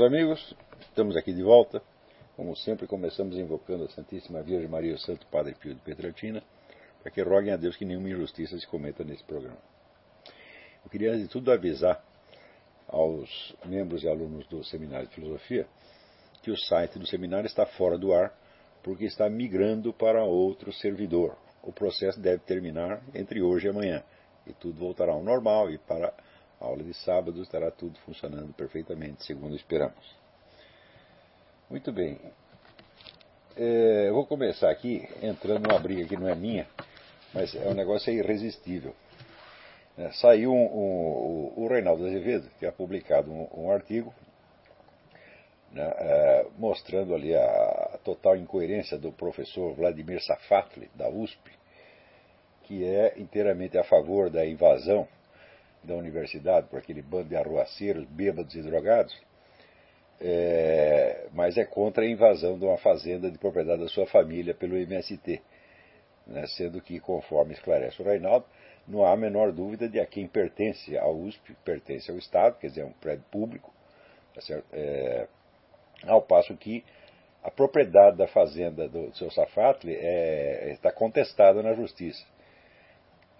meus amigos. Estamos aqui de volta. Como sempre, começamos invocando a Santíssima Virgem Maria e o Santo Padre Pio de Petraltina, para que roguem a Deus que nenhuma injustiça se cometa nesse programa. Eu queria, de tudo, avisar aos membros e alunos do Seminário de Filosofia que o site do seminário está fora do ar porque está migrando para outro servidor. O processo deve terminar entre hoje e amanhã e tudo voltará ao normal e para aula de sábado estará tudo funcionando perfeitamente, segundo esperamos. Muito bem. É, eu vou começar aqui entrando numa briga que não é minha, mas é um negócio irresistível. É, saiu um, um, o Reinaldo Azevedo, que ha publicado um, um artigo né, é, mostrando ali a, a, total incoerência do professor Vladimir Safatli, da USP, que é inteiramente a favor da invasão da universidade por aquele bando de arruaceiros, bêbados e drogados, é, mas é contra a invasão de uma fazenda de propriedade da sua família pelo MST, né, sendo que, conforme esclarece o Reinaldo, não há a menor dúvida de a quem pertence à USP, pertence ao Estado, quer dizer, é um prédio público, tá é, ao passo que a propriedade da fazenda do seu Safatli é, está contestada na justiça.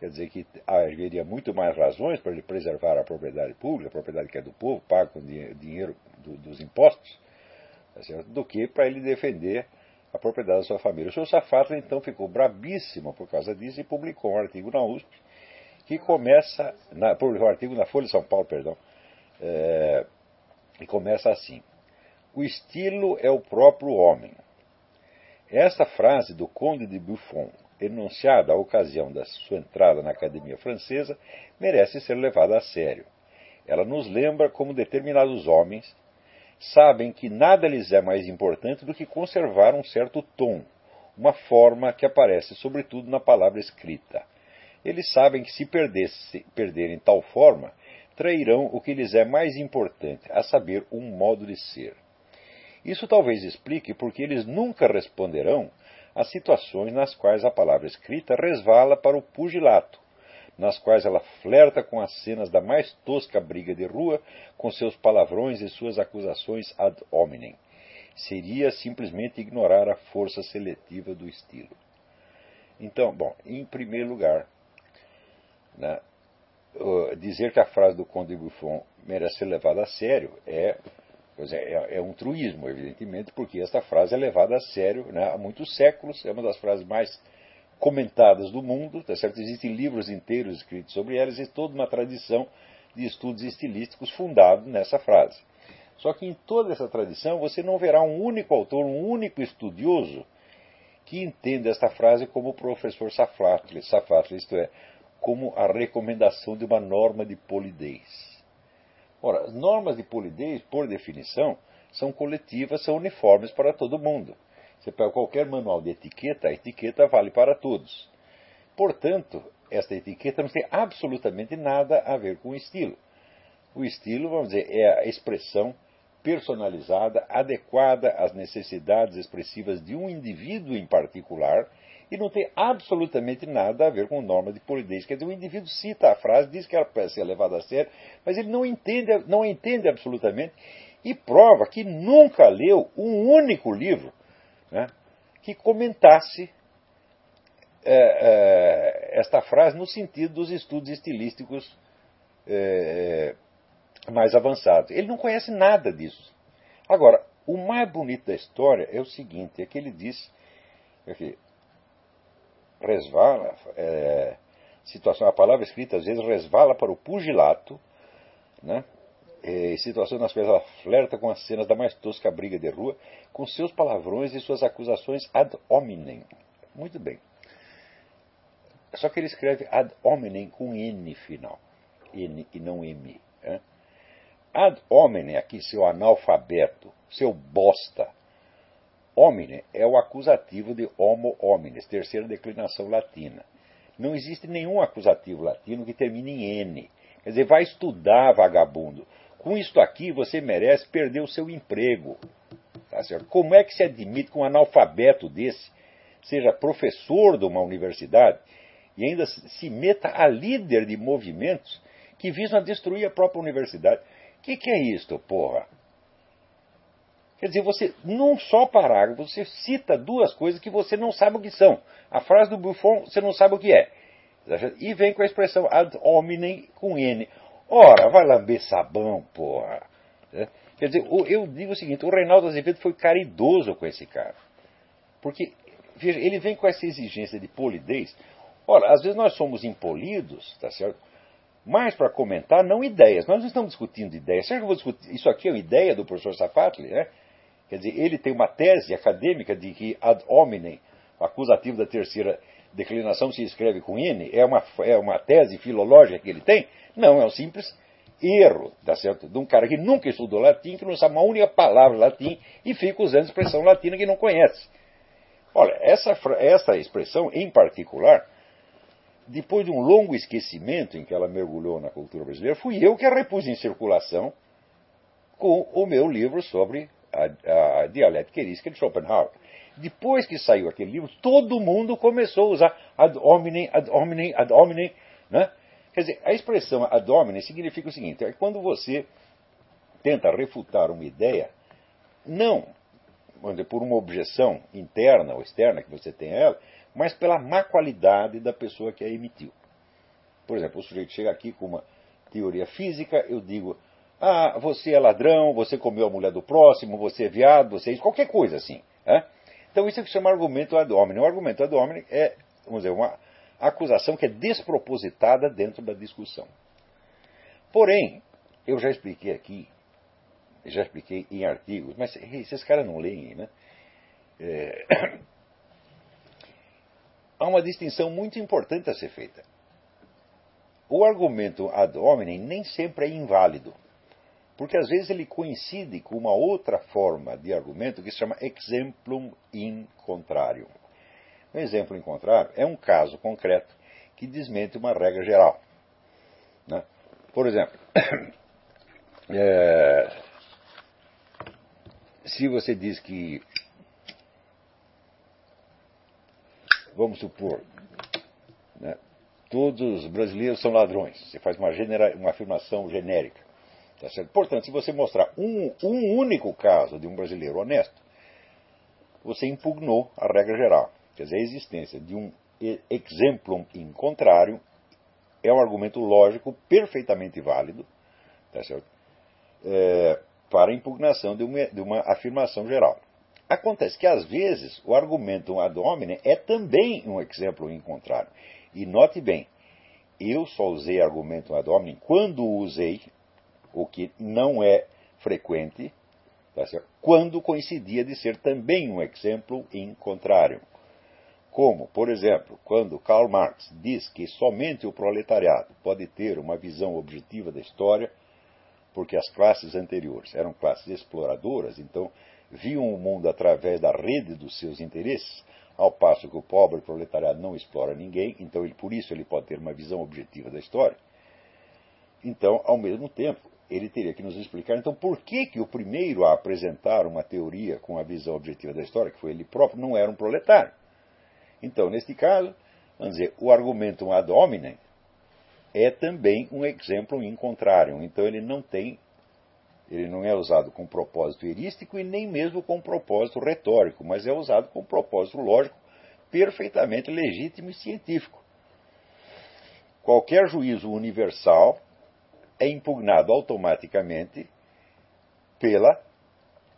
Quer dizer que haveria muito mais razões para ele preservar a propriedade pública, a propriedade que é do povo, paga com dinheiro do, dos impostos, tá do que para ele defender a propriedade da sua família. O senhor Safatla, então, ficou brabíssimo por causa disso e publicou um artigo na USP que começa, na, publicou um artigo na Folha de São Paulo, perdão, é, e começa assim. O estilo é o próprio homem. Esta frase do Conde de Buffon, enunciada à ocasião da sua entrada na Academia Francesa, merece ser levada a sério. Ela nos lembra como determinados homens sabem que nada lhes é mais importante do que conservar um certo tom, uma forma que aparece sobretudo na palavra escrita. Eles sabem que se perderem tal forma, trairão o que lhes é mais importante, a saber, um modo de ser. Isso talvez explique porque eles nunca responderão as situações nas quais a palavra escrita resvala para o pugilato, nas quais ela flerta com as cenas da mais tosca briga de rua, com seus palavrões e suas acusações ad hominem. Seria simplesmente ignorar a força seletiva do estilo. Então, bom, em primeiro lugar, né, dizer que a frase do Conde Buffon merece ser levada a sério é Pois é, é, é, um truísmo, evidentemente, porque esta frase é levada a sério né, há muitos séculos, é uma das frases mais comentadas do mundo, tá certo? existem livros inteiros escritos sobre ela, existe toda uma tradição de estudos estilísticos fundado nessa frase. Só que em toda essa tradição você não verá um único autor, um único estudioso que entenda esta frase como o professor Safatli, Safatli isto é, como a recomendação de uma norma de polidez. Ora, as normas de polidez, por definição, são coletivas, são uniformes para todo mundo. Você pega qualquer manual de etiqueta, a etiqueta vale para todos. Portanto, esta etiqueta não tem absolutamente nada a ver com o estilo. O estilo, vamos dizer, é a expressão personalizada, adequada às necessidades expressivas de um indivíduo em particular e não tem absolutamente nada a ver com norma de polidez. Quer dizer, o indivíduo cita a frase, diz que ela pode ser levada a sério, mas ele não entende, não entende absolutamente e prova que nunca leu um único livro né, que comentasse é, é, esta frase no sentido dos estudos estilísticos é, mais avançados. Ele não conhece nada disso. Agora, o mais bonito da história é o seguinte: é que ele diz resvala, é, situação, a palavra escrita às vezes resvala para o pugilato, né? É, situação nas quais ela flerta com as cenas da mais tosca briga de rua, com seus palavrões e suas acusações ad hominem. Muito bem. Só que ele escreve ad hominem com N final, N e não M. Né? Ad hominem, aqui, seu analfabeto, seu bosta, Homine é o acusativo de homo homines, terceira declinação latina. Não existe nenhum acusativo latino que termine em N. Quer dizer, vai estudar, vagabundo. Com isto aqui, você merece perder o seu emprego. Tá certo? Como é que se admite que um analfabeto desse seja professor de uma universidade e ainda se meta a líder de movimentos que visam destruir a própria universidade? O que, que é isto, porra? Quer dizer, você, num só parágrafo, você cita duas coisas que você não sabe o que são. A frase do Buffon, você não sabe o que é. E vem com a expressão ad hominem com N. Ora, vai lamber sabão, porra. É. Quer dizer, eu digo o seguinte: o Reinaldo Azevedo foi caridoso com esse cara. Porque, veja, ele vem com essa exigência de polidez. Ora, às vezes nós somos impolidos, tá certo? mais para comentar, não ideias. Nós não estamos discutindo ideias. Será que eu vou discutir? Isso aqui é uma ideia do professor Safatli, né? Quer dizer, ele tem uma tese acadêmica de que ad hominem, acusativo da terceira declinação se escreve com N, é uma, é uma tese filológica que ele tem? Não, é um simples erro, tá certo? De um cara que nunca estudou latim, que não sabe uma única palavra latim e fica usando expressão latina que não conhece. Olha, essa, essa expressão em particular depois de um longo esquecimento em que ela mergulhou na cultura brasileira, fui eu que a repus em circulação com o meu livro sobre a, a dialética erística de Schopenhauer. Depois que saiu aquele livro, todo mundo começou a usar ad hominem, ad hominem, ad hominem. Né? Quer dizer, a expressão ad hominem significa o seguinte: é quando você tenta refutar uma ideia, não por uma objeção interna ou externa que você tem a ela, mas pela má qualidade da pessoa que a emitiu. Por exemplo, o sujeito chega aqui com uma teoria física, eu digo, ah, você é ladrão, você comeu a mulher do próximo, você é viado, você é isso, qualquer coisa assim. É? Então isso é que se chama argumento ad hominem. O argumento ad hominem é, vamos dizer, uma acusação que é despropositada dentro da discussão. Porém, eu já expliquei aqui, já expliquei em artigos, mas esses caras não leem, né? É, há uma distinção muito importante a ser feita. O argumento ad hominem nem sempre é inválido, porque às vezes ele coincide com uma outra forma de argumento que se chama exemplum in contrarium. Um exemplo em contrário é um caso concreto que desmente uma regra geral. Né? Por exemplo, é, se você diz que vamos supor, né, todos os brasileiros são ladrões. Você faz uma, genera, uma afirmação genérica. Tá Portanto, se você mostrar um, um único caso de um brasileiro honesto, você impugnou a regra geral. Quer dizer, a existência de um exemplo in contrário é um argumento lógico perfeitamente válido tá é, para a impugnação de uma, de uma afirmação geral. Acontece que, às vezes, o argumento ad hominem é também um exemplo em contrário. E note bem, eu só usei argumento ad hominem quando usei, o que não é frequente, tá quando coincidia de ser também um exemplo em contrário. Como, por exemplo, quando Karl Marx diz que somente o proletariado pode ter uma visão objetiva da história, porque as classes anteriores eram classes exploradoras, então viam o mundo através da rede dos seus interesses, ao passo que o pobre proletariado não explora ninguém, então ele, por isso ele pode ter uma visão objetiva da história. Então, ao mesmo tempo, ele teria que nos explicar então por que, que o primeiro a apresentar uma teoria com a visão objetiva da história, que foi ele próprio, não era um proletário. Então, neste caso, vamos dizer, o argumento ad hominem é também um exemplo in contrarium. Então, ele não tem ele não é usado com propósito erístico e nem mesmo com propósito retórico, mas é usado com propósito lógico perfeitamente legítimo e científico. Qualquer juízo universal é impugnado automaticamente pela,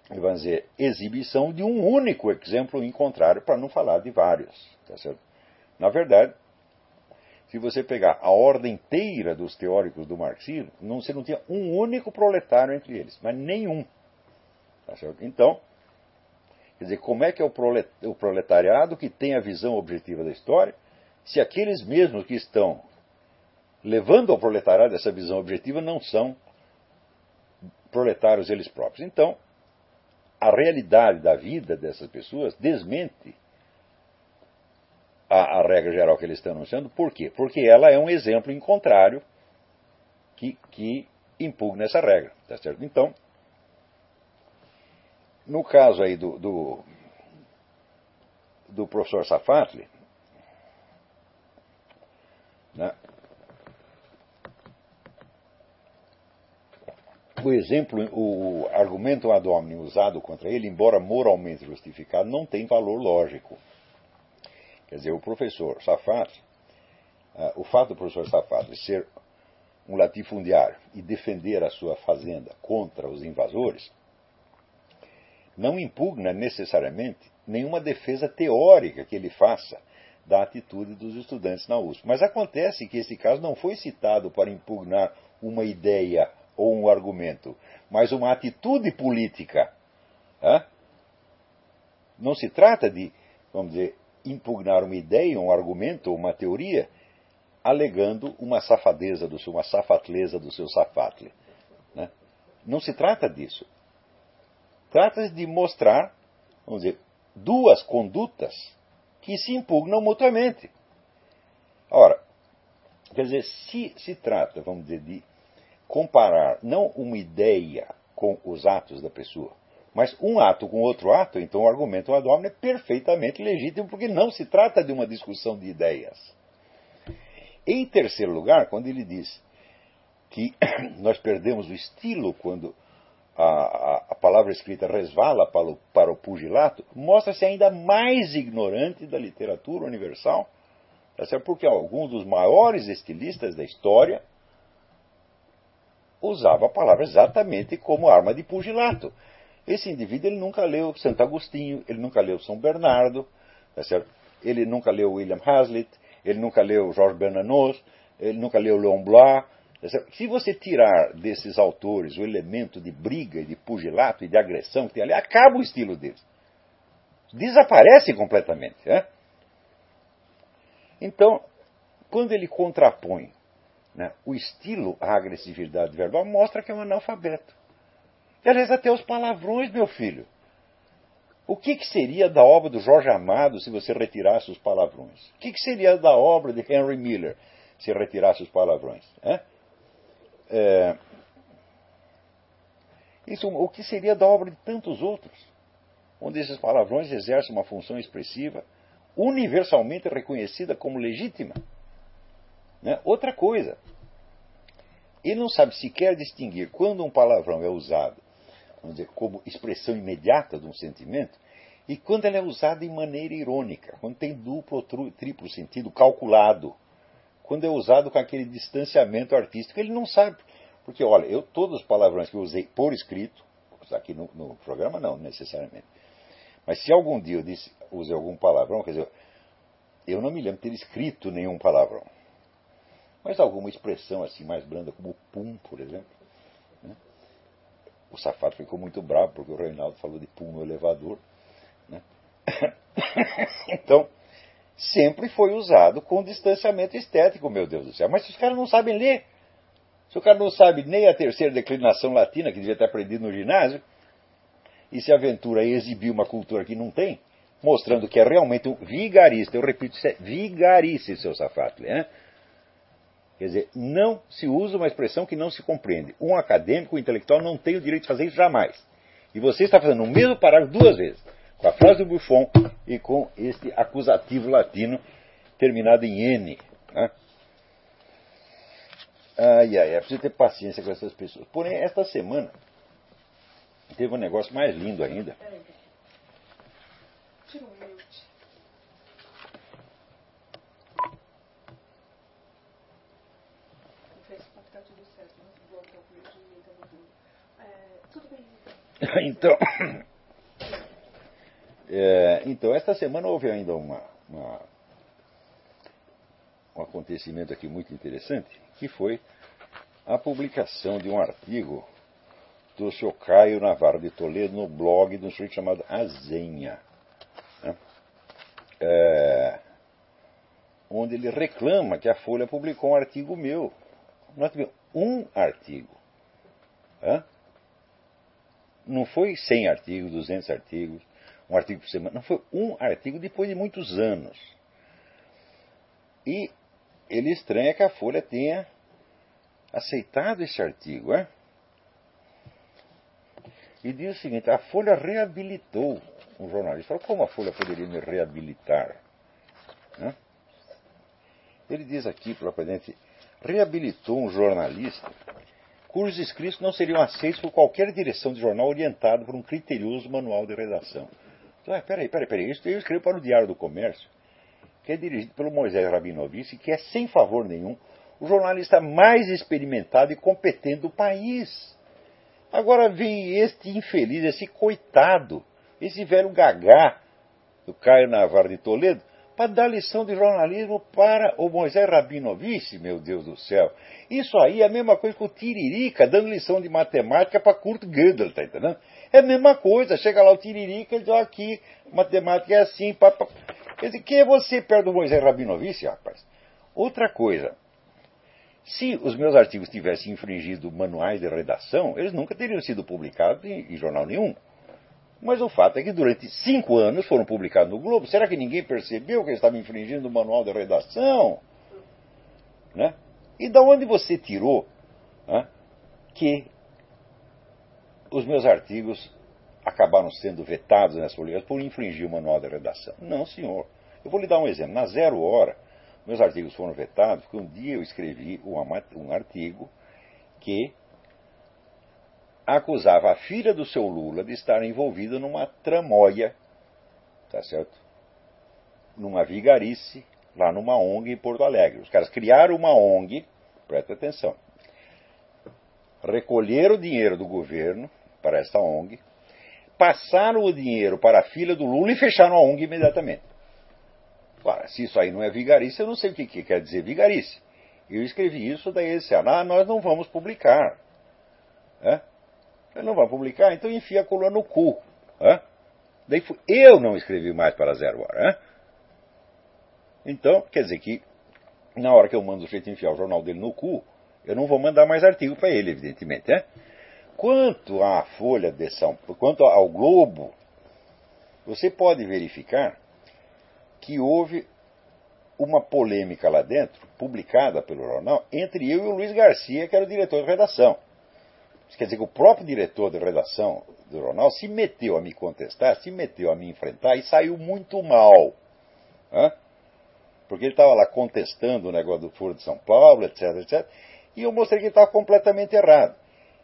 vamos dizer, exibição de um único exemplo em contrário, para não falar de vários. Tá Na verdade, se você pegar a ordem inteira dos teóricos do marxismo, não, você não tinha um único proletário entre eles, mas nenhum. Tá então, quer dizer, como é que é o proletariado que tem a visão objetiva da história, se aqueles mesmos que estão levando ao proletariado essa visão objetiva não são proletários eles próprios? Então, a realidade da vida dessas pessoas desmente a, a, regra geral que eles estão anunciando. Por quê? Porque ela é um exemplo em contrário que, que impugna essa regra. Tá certo? Então, no caso aí do, do, do professor Safatli, o exemplo, o argumento ad hominem usado contra ele, embora moralmente justificado, não tem valor lógico. Quer dizer, o professor Safat, uh, o fato do professor Safat ser um latifundiário e defender a sua fazenda contra os invasores, não impugna necessariamente nenhuma defesa teórica que ele faça da atitude dos estudantes na USP. Mas acontece que esse caso não foi citado para impugnar uma ideia ou um argumento, mas uma atitude política. Hã? Não se trata de, vamos dizer, impugnar uma ideia, um argumento uma teoria, alegando uma safadeza do seu, uma safatleza do seu safatle. Né? Não se trata disso. Trata-se de mostrar, vamos dizer, duas condutas que se impugnam mutuamente. Ora, quer dizer, se se trata, vamos dizer, de comparar não uma ideia com os atos da pessoa, mas um ato com outro ato, então o argumento ad hominem é perfeitamente legítimo, porque não se trata de uma discussão de ideias. Em terceiro lugar, quando ele diz que nós perdemos o estilo quando a, a, a palavra escrita resvala para o, para o pugilato, mostra-se ainda mais ignorante da literatura universal, tá porque alguns dos maiores estilistas da história usavam a palavra exatamente como arma de pugilato. Esse indivíduo ele nunca leu Santo Agostinho, ele nunca leu São Bernardo, tá certo? ele nunca leu William Hazlitt, ele nunca leu Georges Bernanos, ele nunca leu Leon Blois, se você tirar desses autores o elemento de briga e de pugilato e de agressão que tem ali, acaba o estilo deles. Desaparece completamente. Né? Então, quando ele contrapõe né, o estilo à agressividade verbal, mostra que é um analfabeto. Aliás, até os palavrões, meu filho. O que, que, seria da obra do Jorge Amado se você retirasse os palavrões? O que, que seria da obra de Henry Miller se retirasse os palavrões? Né? É, isso, o que seria da obra de tantos outros, onde esses palavrões exercem uma função expressiva universalmente reconhecida como legítima? Né? Outra coisa, ele não sabe sequer distinguir quando um palavrão é usado vamos dizer, como expressão imediata de um sentimento e quando ele é usado de maneira irônica, quando tem duplo ou triplo sentido calculado quando é usado com aquele distanciamento artístico, ele não sabe. Porque, olha, eu todos os palavrões que eu usei por escrito, aqui no, no programa não necessariamente, mas se algum dia eu disse, usei algum palavrão, quer dizer, eu não me lembro de ter escrito nenhum palavrão. Mas alguma expressão assim mais branda, como pum, por exemplo. Né? O safado ficou muito bravo porque o Reinaldo falou de pum no elevador. Né? então, sempre foi usado com distanciamento estético, meu Deus do céu. Mas os caras não sabem ler, se o cara não sabe nem a terceira declinação latina, que devia ter aprendido no ginásio, e se aventura a exibir uma cultura que não tem, mostrando que é realmente um vigarista, eu repito, isso é vigarice, seu safado, né? Quer dizer, não se usa uma expressão que não se compreende. Um acadêmico, um intelectual, não tem o direito de fazer isso jamais. E você está fazendo o mesmo parágrafo duas vezes com a frase do Buffon e com este acusativo latino terminado em N. Né? Ai, ai, é preciso ter paciência com essas pessoas. Porém, esta semana teve um negócio mais lindo ainda. Então, é, então, esta semana houve ainda uma, uma, um acontecimento aqui muito interessante, que foi a publicação de um artigo do Sr. Caio Navarro de Toledo no blog de um sujeito chamado Azenha, né? é, onde ele reclama que a Folha publicou um artigo meu. Um artigo. Né? Não foi 100 artigos, 200 artigos um artigo por semana. Não foi um artigo depois de muitos anos. E ele estranha que a Folha tenha aceitado esse artigo. É? E diz o seguinte: a Folha reabilitou um jornalista. Fala, como a Folha poderia me reabilitar? É? Ele diz aqui, propriamente, reabilitou um jornalista cujos escritos não seriam aceitos por qualquer direção de jornal orientado por um criterioso manual de redação. Então, ah, peraí, peraí, peraí, isso eu escrevo para o Diário do Comércio, que é dirigido pelo Moisés Rabinovich, que é, sem favor nenhum, o jornalista mais experimentado e competente do país. Agora vem este infeliz, esse coitado, esse velho gagá do Caio Navarro de Toledo, para dar lição de jornalismo para o Moisés Rabinovich, meu Deus do céu. Isso aí é a mesma coisa que o Tiririca dando lição de matemática para Kurt Gödel, tá entendendo? É a mesma coisa, chega lá o Tiririca e diz, ó, aqui, matemática é assim, pá, pá. Quer dizer, quem é você perto do Moisés Rabinovich, rapaz? Outra coisa, se os meus artigos tivessem infringido manuais de redação, eles nunca teriam sido publicados em, em jornal nenhum. Mas o fato é que durante cinco anos foram publicados no Globo. Será que ninguém percebeu que eles estavam infringindo o manual de redação? Né? E da onde você tirou né, que os meus artigos acabaram sendo vetados nessa publicação por infringir o manual de redação? Não, senhor. Eu vou lhe dar um exemplo. Na Zero Hora, meus artigos foram vetados porque um dia eu escrevi um artigo que acusava a filha do seu Lula de estar envolvida numa tramóia, tá certo? Numa vigarice, lá numa ONG em Porto Alegre. Os caras criaram uma ONG, presta atenção, recolheram o dinheiro do governo para essa ONG, passaram o dinheiro para a filha do Lula e fecharam a ONG imediatamente. Ora, se isso aí não é vigarice, eu não sei o que, que quer dizer vigarice. Eu escrevi isso, daí eles disseram, ah, nós não vamos publicar. É? Eu não vou publicar, então enfia a coluna no cu. Daí eu não escrevi mais para Zero Hora. É? Então, quer dizer que na hora que eu mando o jeito enfiar o jornal dele no cu, eu não vou mandar mais artigo para ele, evidentemente. É? Quanto à Folha de São quanto ao Globo, você pode verificar que houve uma polêmica lá dentro, publicada pelo jornal, entre eu e o Luiz Garcia, que era o diretor de redação. Quer dizer que o próprio diretor de redação do jornal se meteu a me contestar, se meteu a me enfrentar e saiu muito mal. Né? Porque ele estava lá contestando o negócio do Foro de São Paulo, etc, etc. E eu mostrei que ele estava completamente errado.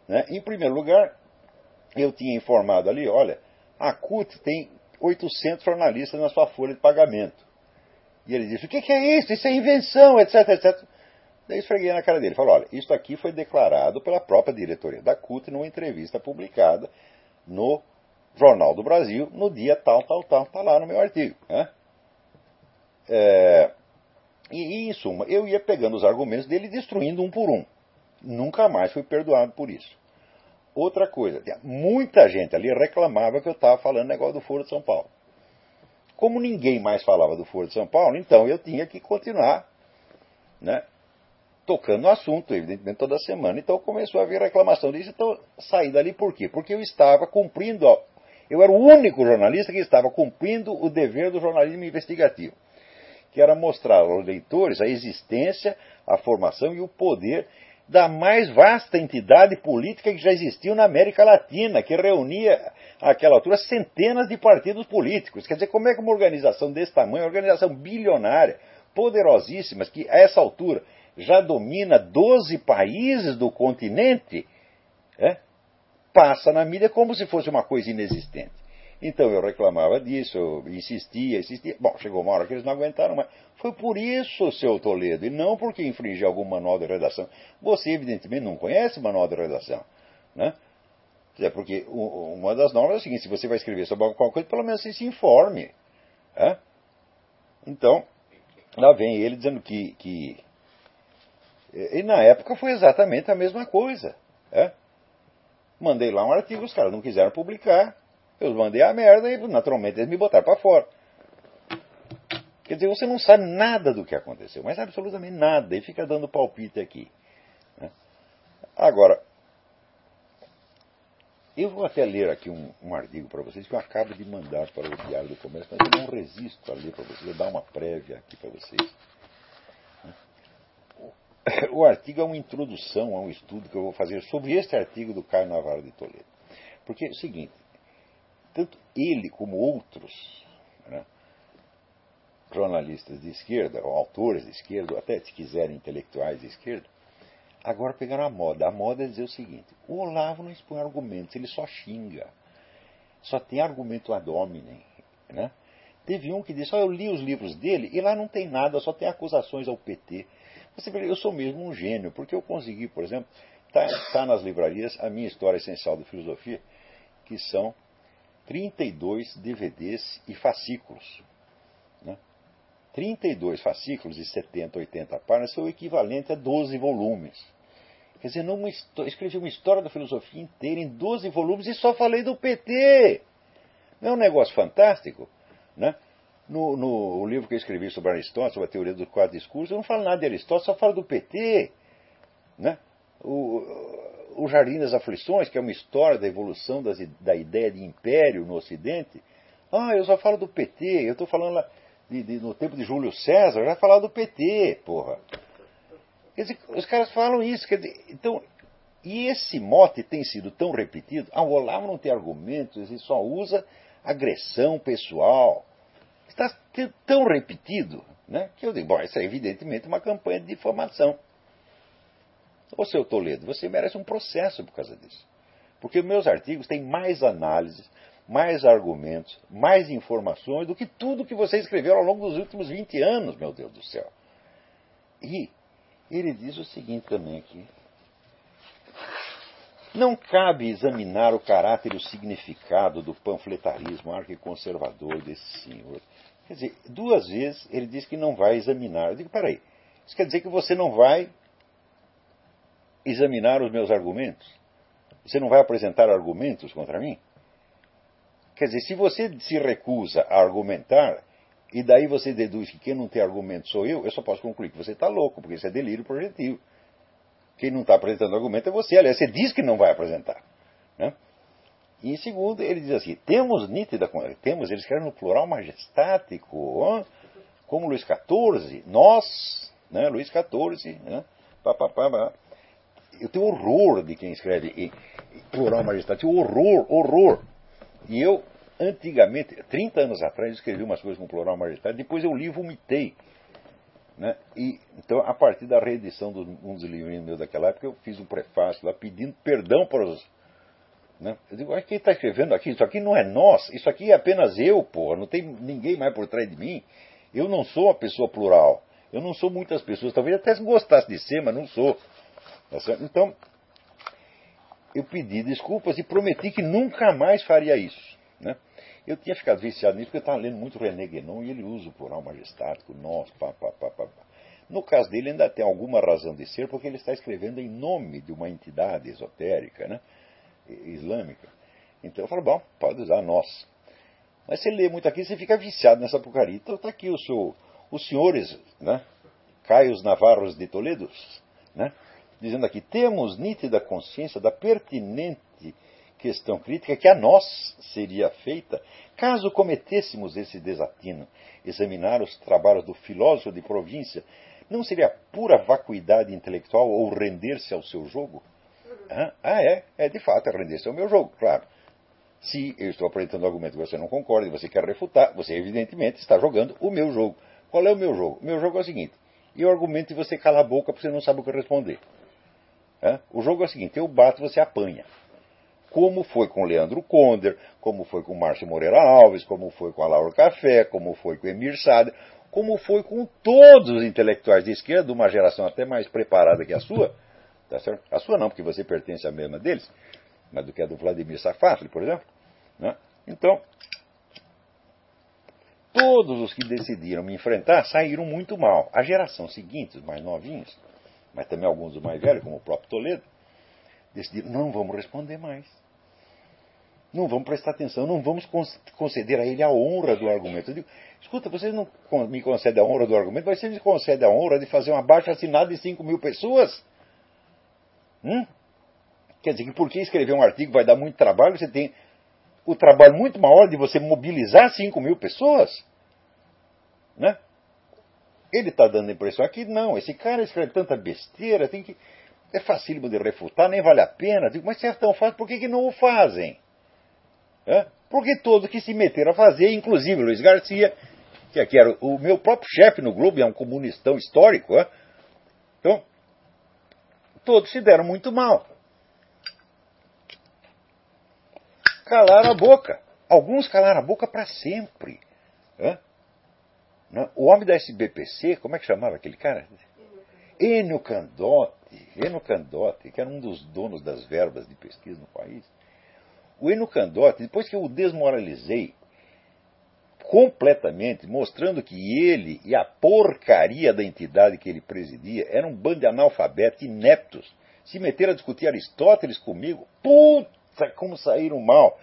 Né? Em primeiro lugar, eu tinha informado ali, olha, a CUT tem 800 jornalistas na sua folha de pagamento. E ele disse, o que, que é isso? Isso é invenção, etc, etc. Daí esfreguei na cara dele. Falou, olha, isso aqui foi declarado pela própria diretoria da CUT numa entrevista publicada no Jornal do Brasil, no dia tal, tal, tal. Está lá no meu artigo. Né? É, e, em suma, eu ia pegando os argumentos dele e destruindo um por um. Nunca mais fui perdoado por isso. Outra coisa, muita gente ali reclamava que eu estava falando negócio do Foro de São Paulo. Como ninguém mais falava do Foro de São Paulo, então eu tinha que continuar né, tocando no assunto, evidentemente, toda semana. Então começou a haver reclamação disso. Então saí dali por quê? Porque eu estava cumprindo, eu era o único jornalista que estava cumprindo o dever do jornalismo investigativo, que era mostrar aos leitores a existência, a formação e o poder da mais vasta entidade política que já existiu na América Latina, que reunia, àquela altura, centenas de partidos políticos. Quer dizer, como é que uma organização desse tamanho, uma organização bilionária, poderosíssima, que a essa altura já domina 12 países do continente, é, passa na mídia como se fosse uma coisa inexistente. Então eu reclamava disso, eu insistia, insistia. Bom, chegou uma hora que eles não aguentaram mais. Foi por isso, seu Toledo, e não porque infringiu algum manual de redação. Você, evidentemente, não conhece manual de redação. Né? É porque uma das normas é o seguinte: se você vai escrever sobre alguma coisa, pelo menos você se informe. É? Então, lá vem ele dizendo que, que. E na época foi exatamente a mesma coisa. É? Mandei lá um artigo, os caras não quiseram publicar. Eu mandei a merda e naturalmente eles me botaram para fora. Quer dizer, você não sabe nada do que aconteceu, mas absolutamente nada, e fica dando palpite aqui. Né? Agora, eu vou até ler aqui um, um artigo para vocês que eu acabo de mandar para o Diário do Comércio, mas eu não resisto a ler para vocês, vou dar uma prévia aqui para vocês. O artigo é uma introdução a um estudo que eu vou fazer sobre este artigo do Caio Navarro de Toledo. Porque é o seguinte, tanto ele como outros né, jornalistas de esquerda, ou autores de esquerda, ou até se quiserem intelectuais de esquerda, Agora pegaram a moda. A moda é dizer o seguinte: o Olavo não expõe argumentos, ele só xinga. Só tem argumento ad hominem. Né? Teve um que disse: oh, eu li os livros dele e lá não tem nada, só tem acusações ao PT. Você vê, eu sou mesmo um gênio, porque eu consegui, por exemplo, está tá nas livrarias a minha história essencial de filosofia, que são 32 DVDs e fascículos. Né? 32 fascículos e 70, 80 páginas são o equivalente a 12 volumes. Quer dizer, numa, escrevi uma história da filosofia inteira em 12 volumes e só falei do PT. Não é um negócio fantástico? Né? No, no livro que eu escrevi sobre Aristóteles, sobre a teoria dos quatro discursos, eu não falo nada de Aristóteles, só falo do PT. Né? O, o Jardim das Aflições, que é uma história da evolução das, da ideia de império no Ocidente. Ah, eu só falo do PT, eu estou falando lá de, de, no tempo de Júlio César, já falava do PT, porra. Quer dizer, os caras falam isso. Quer dizer, então, e esse mote tem sido tão repetido. Ah, o Olavo não tem argumentos, ele só usa agressão pessoal. Está tão repetido né, que eu digo, bom, isso é evidentemente uma campanha de difamação. Ô seu Toledo, você merece um processo por causa disso. Porque meus artigos têm mais análises, mais argumentos, mais informações do que tudo que você escreveu ao longo dos últimos 20 anos, meu Deus do céu. E ele diz o seguinte também aqui. Não cabe examinar o caráter e o significado do panfletarismo arquiconservador desse senhor. Quer dizer, duas vezes ele diz que não vai examinar. Eu digo, peraí, isso quer dizer que você não vai examinar os meus argumentos? Você não vai apresentar argumentos contra mim? Quer dizer, se você se recusa a argumentar, e daí você deduz que quem não tem argumento sou eu, eu só posso concluir que você está louco, porque isso é delírio projetivo. Quem não está apresentando argumento é você. Aliás, você diz que não vai apresentar. Né? E segundo, ele diz assim: temos nítida, temos, ele escreve no plural majestático, como Luís XIV, nós, né, Luís XIV, né, pá, pá, pá, pá. Eu tenho horror de quem escreve plural majestático, horror, horror. E eu antigamente, 30 anos atrás, escrevi umas coisas com plural majestade, depois eu li e vomitei. Né? E, então, a partir da reedição de um dos livrinhos meus daquela época, eu fiz um prefácio lá pedindo perdão para os. Né? Eu digo, quem está escrevendo aqui? Isso aqui não é nós, isso aqui é apenas eu, pô, não tem ninguém mais por trás de mim. Eu não sou uma pessoa plural. Eu não sou muitas pessoas. Talvez até se gostasse de ser, mas não sou. Tá então, eu pedi desculpas e prometi que nunca mais faria isso. Né? Eu tinha ficado viciado nisso porque eu estava lendo muito René Guénon e ele usa o plural majestático, nós, pá, pá, pá, pá. No caso dele ainda tem alguma razão de ser porque ele está escrevendo em nome de uma entidade esotérica, né? islâmica. Então eu falo, bom, pode usar nós. Mas você lê muito aqui, você fica viciado nessa porcaria. Então está aqui o seu, os senhores, né? Caios Navarros de Toledo, né? dizendo aqui, temos nítida consciência da pertinente questão crítica que a nós seria feita caso cometêssemos esse desatino. Examinar os trabalhos do filósofo de província não seria pura vacuidade intelectual ou render-se ao seu jogo? Ah, é, é de fato, é render-se ao meu jogo, claro. Se eu estou apresentando um argumento que você não concorda e você quer refutar, você evidentemente está jogando o meu jogo. Qual é o meu jogo? O meu jogo é o seguinte: eu argumento e você cala a boca porque você não sabe o que responder. O jogo é o seguinte: eu bato, você apanha como foi com Leandro Conder, como foi com Márcio Moreira Alves, como foi com a Laura Café, como foi com Emir Sader, como foi com todos os intelectuais de esquerda, de uma geração até mais preparada que a sua, tá certo? A sua não, porque você pertence à mesma deles, mas do que a do Vladimir Safatli, por exemplo. Né? Então, todos os que decidiram me enfrentar saíram muito mal. A geração seguinte, os mais novinhos, mas também alguns dos mais velhos, como o próprio Toledo, decidiram, não vamos responder mais. Não vamos prestar atenção, não vamos conceder a ele a honra do argumento. Eu digo, escuta, vocês não me concedem a honra do argumento, mas vocês me concedem a honra de fazer uma baixa assinada de 5 mil pessoas? Hum? Quer dizer que porque escrever um artigo vai dar muito trabalho, você tem o trabalho muito maior de você mobilizar 5 mil pessoas? Né? Ele está dando a impressão aqui, não, esse cara escreve tanta besteira, tem que é facílimo de refutar, nem vale a pena. Digo, mas se é tão fácil, por que, que não o fazem? É? Porque todos que se meteram a fazer, inclusive Luiz Garcia, que aqui era o meu próprio chefe no Globo, é um comunistão histórico. É? Então, todos se deram muito mal. Calaram a boca. Alguns calaram a boca para sempre. Hã? O homem da SBPC, como é que chamava aquele cara? Enio Candotti, Enio Candotti, que era um dos donos das verbas de pesquisa no país. O Enio Candotti, depois que eu o desmoralizei completamente, mostrando que ele e a porcaria da entidade que ele presidia eram um bando de analfabetos ineptos, se meteram a discutir Aristóteles comigo, puta, como saíram mal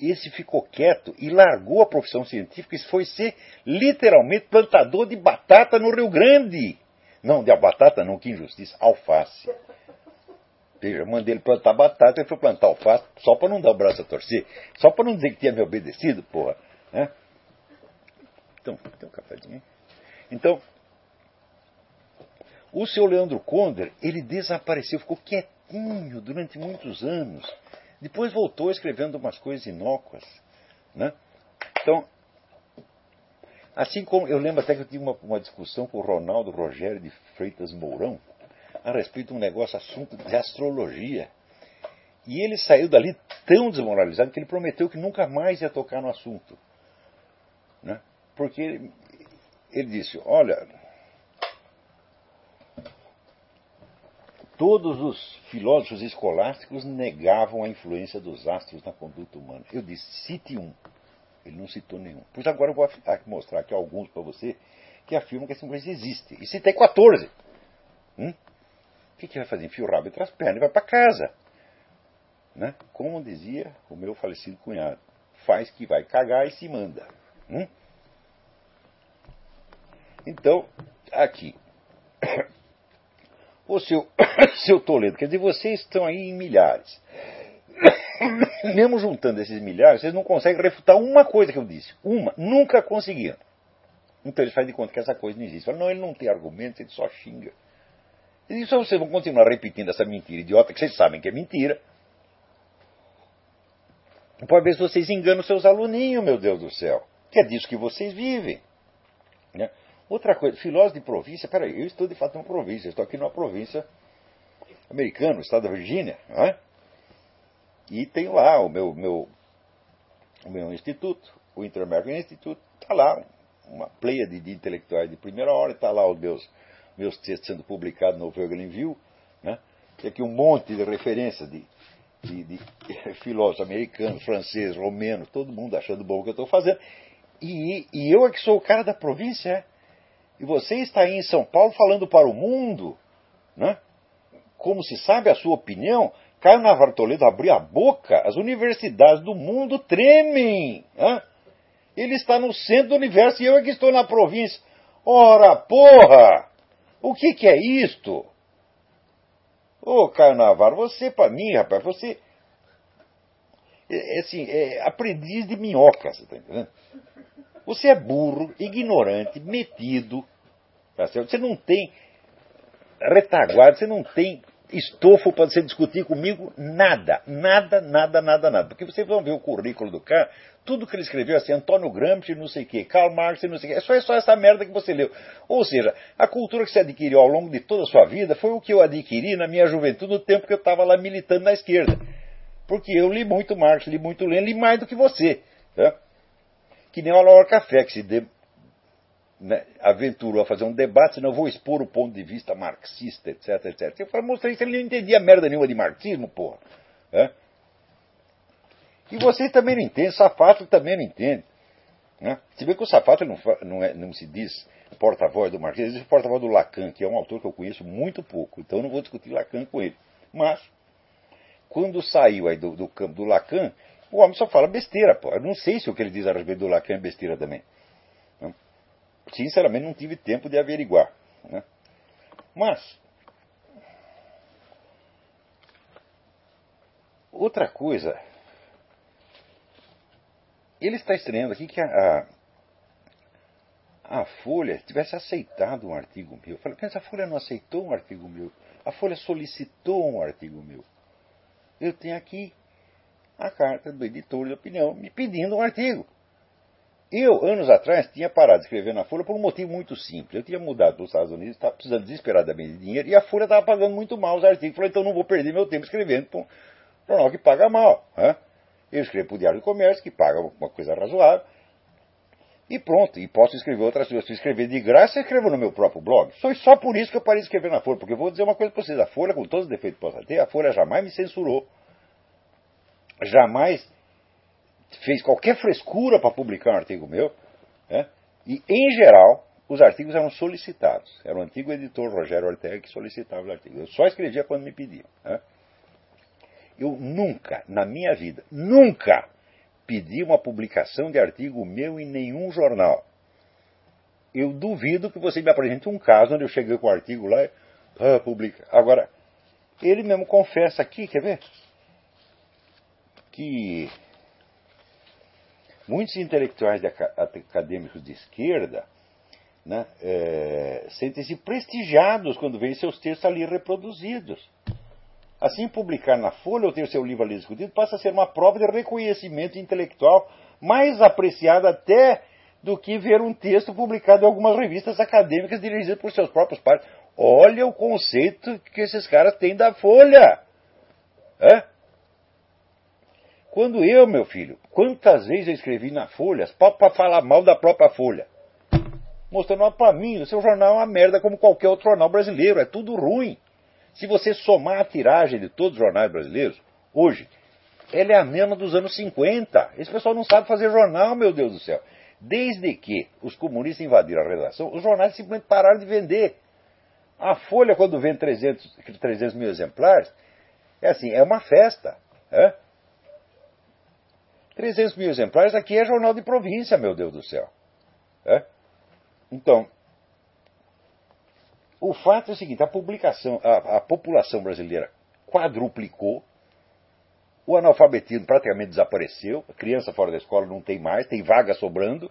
esse ficou quieto e largou a profissão científica e foi ser literalmente plantador de batata no Rio Grande. Não, de batata não, que injustiça, alface. Eu mandei ele plantar batata, ele foi plantar alface só para não dar o braço a torcer, só para não dizer que tinha me obedecido, porra. Né? Então, tem um cafezinho. Então, o seu Leandro Conder, ele desapareceu, ficou quietinho durante muitos anos. Depois voltou escrevendo umas coisas inócuas. Né? Então, assim como eu lembro até que eu tive uma, uma discussão com o Ronaldo Rogério de Freitas Mourão a respeito de um negócio, assunto de astrologia. E ele saiu dali tão desmoralizado que ele prometeu que nunca mais ia tocar no assunto. Né? Porque ele, ele disse: Olha, Todos os filósofos escolásticos negavam a influência dos astros na conduta humana. Eu disse, cite um. Ele não citou nenhum. Pois agora eu vou mostrar aqui alguns para você que afirmam que essa influência existe. E citei 14. Hum? O que, que vai fazer? Enfia o rabo entre as pernas e vai para casa. Né? Como dizia o meu falecido cunhado, faz que vai cagar e se manda. Hum? Então, aqui. Ô seu, seu Toledo, quer dizer, vocês estão aí em milhares. Mesmo juntando esses milhares, vocês não conseguem refutar uma coisa que eu disse. Uma. Nunca conseguiram. Então eles fazem de conta que essa coisa não existe. Falam, não, ele não tem argumentos, ele só xinga. E isso vocês vão continuar repetindo essa mentira idiota, que vocês sabem que é mentira. Pode ver se vocês enganam seus aluninhos, meu Deus do céu. Que é disso que vocês vivem. Né? Outra coisa, filósofo de província, peraí, eu estou de fato numa província, estou aqui numa província americana, no estado da Virgínia, não é? E tenho lá o meu, meu, o meu instituto, o Inter-American Institute, está lá, uma pleia de, de, intelectuais de primeira hora, está lá os meus, meus textos sendo publicados no Vogelin View, né? Tem aqui um monte de referências de, de, de filósofos americanos, franceses, romenos, todo mundo achando bom o que eu estou fazendo. E, e eu é que sou o cara da província, é? E você está aí em São Paulo falando para o mundo, né? como se sabe a sua opinião, Caio Navarro Toledo abrir a boca, as universidades do mundo tremem. Né? Ele está no centro do universo e eu é que estou na província. Ora, porra! O que, que é isto? Ô, Caio Navarro, você para mim, rapaz, você. É, é, assim, é aprendiz de minhoca, você está entendendo? Você é burro, ignorante, metido. Tá certo? Você não tem retaguarda, você não tem estofo para você discutir comigo nada, nada, nada, nada, nada. Porque vocês vão ver o currículo do cara, tudo que ele escreveu assim, Antônio Gramsci, não sei o quê, Karl Marx, não sei o quê, é só, é só essa merda que você leu. Ou seja, a cultura que você adquiriu ao longo de toda a sua vida foi o que eu adquiri na minha juventude, no tempo que eu estava lá militando na esquerda. Porque eu li muito Marx, li muito Lenin, li mais do que você. Tá? que nem o Laura Café, que se né, aventurou a fazer um debate, eu vou expor o ponto de vista marxista, etc, etc. Eu falei, mostrei que ele não entendia merda nenhuma de marxismo, porra. É? E vocês também não entendem, Safato também não entende. Né? Se bem que o Safato não, não, é, não se diz porta-voz do marxismo, ele diz porta-voz do Lacan, que é um autor que eu conheço muito pouco, então não vou discutir Lacan com ele. Mas, quando saiu aí do, do campo do Lacan, o homem só fala besteira, pô. Eu não sei se o que ele diz a respeito do Lacan é besteira também. Sinceramente, não tive tempo de averiguar. Né? Mas, outra coisa, ele está estranhando aqui que a, a, a Folha tivesse aceitado um artigo meu. Eu falei, mas a Folha não aceitou um artigo meu. A Folha solicitou um artigo meu. Eu tenho aqui a carta do editor de opinião me pedindo um artigo. Eu, anos atrás, tinha parado de escrever na Folha por um motivo muito simples. Eu tinha mudado para os Estados Unidos, estava precisando desesperadamente de dinheiro, e a Folha estava pagando muito mal os artigos. Falei, então não vou perder meu tempo escrevendo para um jornal que paga mal. Né? Eu escrevo para o Diário do Comércio, que paga uma coisa razoável, e pronto. E posso escrever outras coisas. Se escrever de graça, eu escrevo no meu próprio blog. Foi só por isso que eu parei de escrever na Folha, porque eu vou dizer uma coisa para vocês. A Folha, com todos os defeitos que possa ter, a Folha jamais me censurou. Jamais fez qualquer frescura para publicar um artigo meu. Né? E, em geral, os artigos eram solicitados. Era o antigo editor Rogério Ortega que solicitava os artigos. Eu só escrevia quando me pediam. Né? Eu nunca, na minha vida, nunca pedi uma publicação de artigo meu em nenhum jornal. Eu duvido que você me apresente um caso onde eu cheguei com o um artigo lá e ah, publica. Agora, ele mesmo confessa aqui, quer ver? Que muitos intelectuais de acadêmicos de esquerda né, é, sentem-se prestigiados quando veem seus textos ali reproduzidos. Assim, publicar na Folha ou ter seu livro ali discutido passa a ser uma prova de reconhecimento intelectual mais apreciada até do que ver um texto publicado em algumas revistas acadêmicas dirigidas por seus próprios pais. Olha o conceito que esses caras têm da Folha. É? Quando eu, meu filho, quantas vezes eu escrevi na Folha para falar mal da própria Folha? Mostrando para mim, o seu jornal é uma merda como qualquer outro jornal brasileiro, é tudo ruim. Se você somar a tiragem de todos os jornais brasileiros, hoje, ela é a mesma dos anos 50. Esse pessoal não sabe fazer jornal, meu Deus do céu. Desde que os comunistas invadiram a redação, os jornais simplesmente pararam de vender. A Folha, quando vende 300, 300 mil exemplares, é assim, é uma festa. É? 300 mil exemplares aqui é jornal de província, meu Deus do céu. É? Então, o fato é o seguinte: a publicação, a, a população brasileira quadruplicou, o analfabetismo praticamente desapareceu, a criança fora da escola não tem mais, tem vaga sobrando,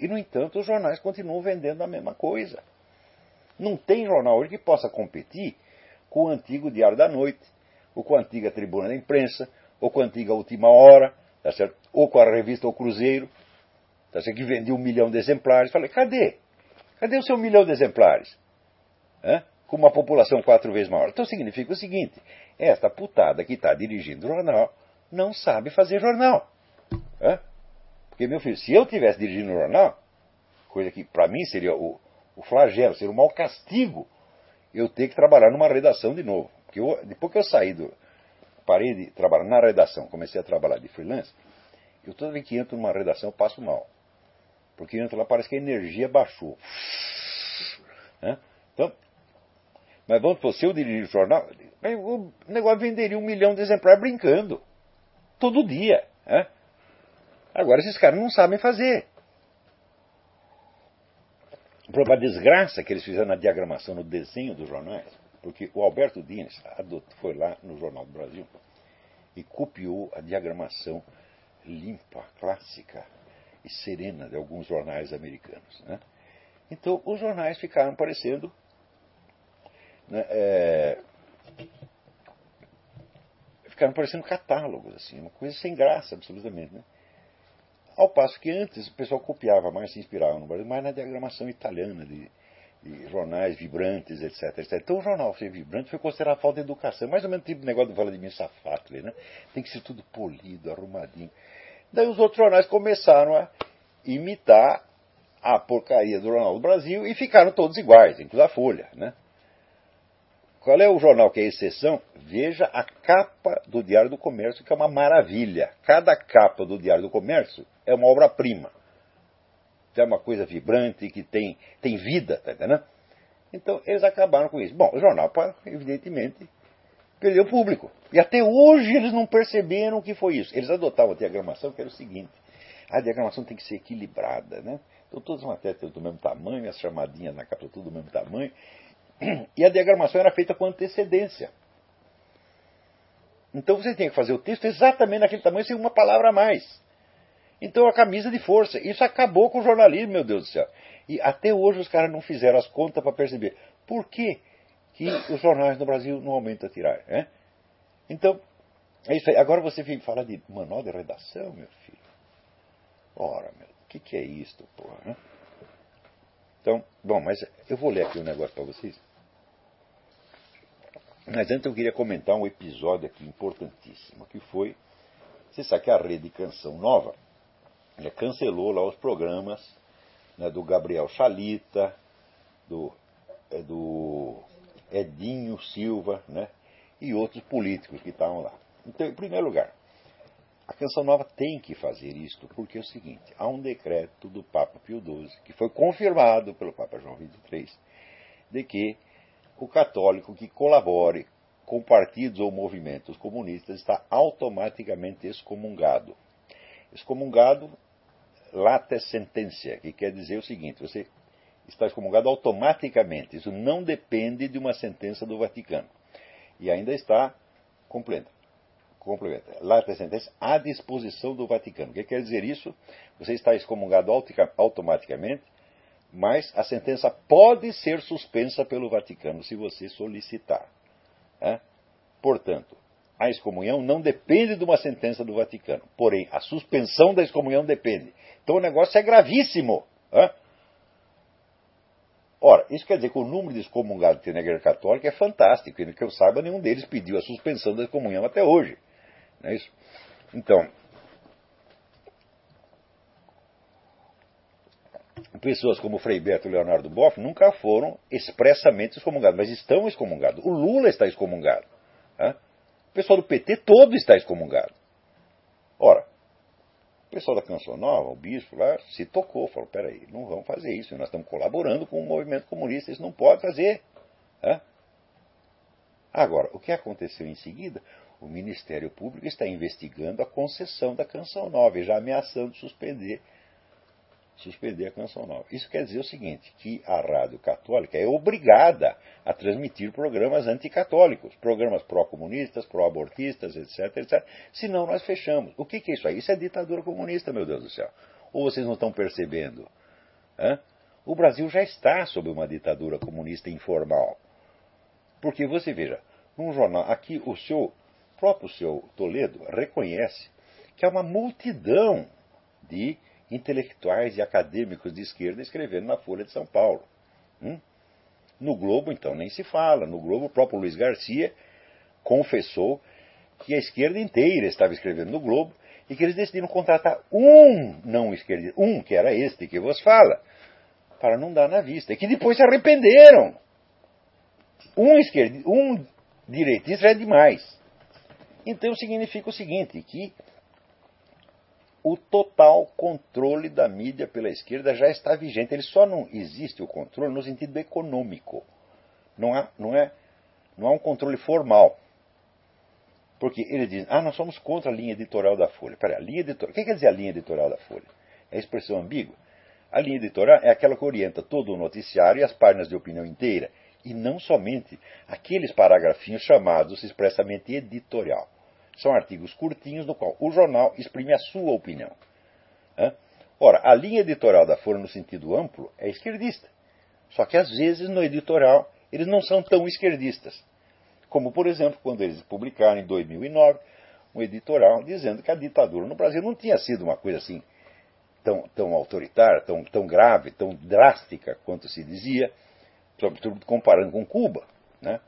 e, no entanto, os jornais continuam vendendo a mesma coisa. Não tem jornal hoje que possa competir com o antigo Diário da Noite, ou com a antiga Tribuna da Imprensa, ou com a antiga Última Hora, tá certo? ou com a revista O Cruzeiro, tá certo? que vendia um milhão de exemplares. Falei, cadê? Cadê o seu milhão de exemplares? Hã? Com uma população quatro vezes maior. Então significa o seguinte: esta putada que está dirigindo o jornal não sabe fazer jornal. Hã? Porque, meu filho, se eu tivesse dirigindo o jornal, coisa que para mim seria o, o flagelo, seria o mau castigo, eu ter que trabalhar numa redação de novo. Porque eu, depois que eu saí do, parei de trabalhar na redação, comecei a trabalhar de freelance, eu toda vez que entro numa redação passo mal. Porque entro lá parece que a energia baixou. Né? Então, mas vamos supor, se eu dirigir o jornal, o negócio venderia um milhão de exemplares brincando. Todo dia. Né? Agora esses caras não sabem fazer. Por uma desgraça que eles fizeram na diagramação, no desenho dos jornais, porque o Alberto Dines foi lá no Jornal do Brasil e copiou a diagramação limpa, clássica e serena de alguns jornais americanos. Né? Então, os jornais ficaram parecendo. Né, é, ficaram parecendo catálogos, assim, uma coisa sem graça, absolutamente. Né? Ao passo que antes o pessoal copiava mais, se inspirava no Brasil, mais na diagramação italiana de, jornais vibrantes, etc, etc. Então o jornal ser vibrante foi considerado falta de educação. Mais ou menos tipo negócio do Vladimir Safatli, né? Tem que ser tudo polido, arrumadinho. Daí os outros jornais começaram a imitar a porcaria do Jornal do Brasil e ficaram todos iguais, inclusive a Folha, né? Qual é o jornal que é exceção? Veja a capa do Diário do Comércio, que é uma maravilha. Cada capa do Diário do Comércio é uma obra-prima é uma coisa vibrante, que tem, tem vida, tá entendendo? Então, eles acabaram com isso. Bom, o jornal, evidentemente, perdeu público. E até hoje eles não perceberam o que foi isso. Eles adotavam a diagramação, que era o seguinte: a diagramação tem que ser equilibrada, né? Então, todas as matérias do mesmo tamanho, as chamadinhas na capa tudo do mesmo tamanho. E a diagramação era feita com antecedência. Então você tem que fazer o texto exatamente naquele tamanho, sem uma palavra a mais. Então a camisa de força. Isso acabou com o jornalismo, meu Deus do céu. E até hoje os caras não fizeram as contas para perceber por que, que os jornais no Brasil não aumentam a tirar. Né? Então, é isso aí. Agora você vem falar de manual de redação, meu filho. Ora, meu, que, que é isto, porra? Né? Então, bom, mas eu vou ler aqui um negócio para vocês. Mas antes eu queria comentar um episódio aqui importantíssimo, que foi, você sabe que a rede Canção Nova né, cancelou lá os programas né, do Gabriel Chalita, do, é, do Edinho Silva, né, e outros políticos que estavam lá. Então, em primeiro lugar, a Canção Nova tem que fazer isto, porque é o seguinte: há um decreto do Papa Pio XII, que foi confirmado pelo Papa João XXIII, de que o católico que colabore com partidos ou movimentos comunistas está automaticamente excomungado. Excomungado late sententia, que quer dizer o seguinte: você está excomungado automaticamente. Isso não depende de uma sentença do Vaticano. E ainda está completa. Complementa. Late sentença à disposição do Vaticano. O que quer dizer isso? Você está excomungado automaticamente, mas a sentença pode ser suspensa pelo Vaticano se você solicitar. É? Portanto, a excomunhão não depende de uma sentença do Vaticano. Porém, a suspensão da excomunhão depende. Então o negócio é gravíssimo. Ora, isso quer dizer que o número de excomungados que tem na Igreja Católica é fantástico, e que eu saiba, nenhum deles pediu a suspensão da excomunhão até hoje. Não é isso? Então, pessoas como Frei Beto e Leonardo Boff nunca foram expressamente excomungados, mas estão excomungados. O Lula está excomungado. Né? Pessoal do PT todo está excomungado. Ora, o pessoal da Canção Nova, o bispo lá, se tocou, falou: peraí, não vamos fazer isso, nós estamos colaborando com o movimento comunista, isso não pode fazer. Hã? Agora, o que aconteceu em seguida? O Ministério Público está investigando a concessão da Canção Nova e já ameaçando suspender suspender a Canção Nova. Isso quer dizer o seguinte, que a Rádio Católica é obrigada a transmitir programas anticatólicos, programas pró-comunistas, pró-abortistas, etc, etc. Senão nós fechamos. O que, que, é isso aí? Isso é ditadura comunista, meu Deus do céu. Ou vocês não estão percebendo? Hã? O Brasil já está sob uma ditadura comunista informal. Porque você veja, num jornal, aqui o seu próprio seu Toledo reconhece que há uma multidão de intelectuais e acadêmicos de esquerda escrevendo na Folha de São Paulo. Hum? No Globo, então, nem se fala. No Globo, o próprio Luiz Garcia confessou que a esquerda inteira estava escrevendo no Globo e que eles decidiram contratar um não esquerdista, um que era este que vos fala, para não dar na vista. E que depois se arrependeram. Um, esquerdista, um direitista é demais. Então significa o seguinte, que o total controle da mídia pela esquerda já está vigente. Ele só não existe o controle no sentido econômico. Não há, não é, não há um controle formal. Porque ele diz, ah, nós somos contra a linha editorial da Folha. Peraí, a linha editorial. O que quer dizer a linha editorial da Folha? É expressão ambígua? A linha editorial é aquela que orienta todo o noticiário e as páginas de opinião inteira. E não somente aqueles paragrafinhos chamados expressamente editorial. São artigos curtinhos no qual o jornal exprime a sua opinião. Ora, a linha editorial da Folha, no sentido amplo, é esquerdista. Só que, às vezes, no editorial, eles não são tão esquerdistas. Como, por exemplo, quando eles publicaram em 2009 um editorial dizendo que a ditadura no Brasil não tinha sido uma coisa assim tão, tão autoritária, tão, tão grave, tão drástica quanto se dizia, sobretudo comparando com Cuba. Né?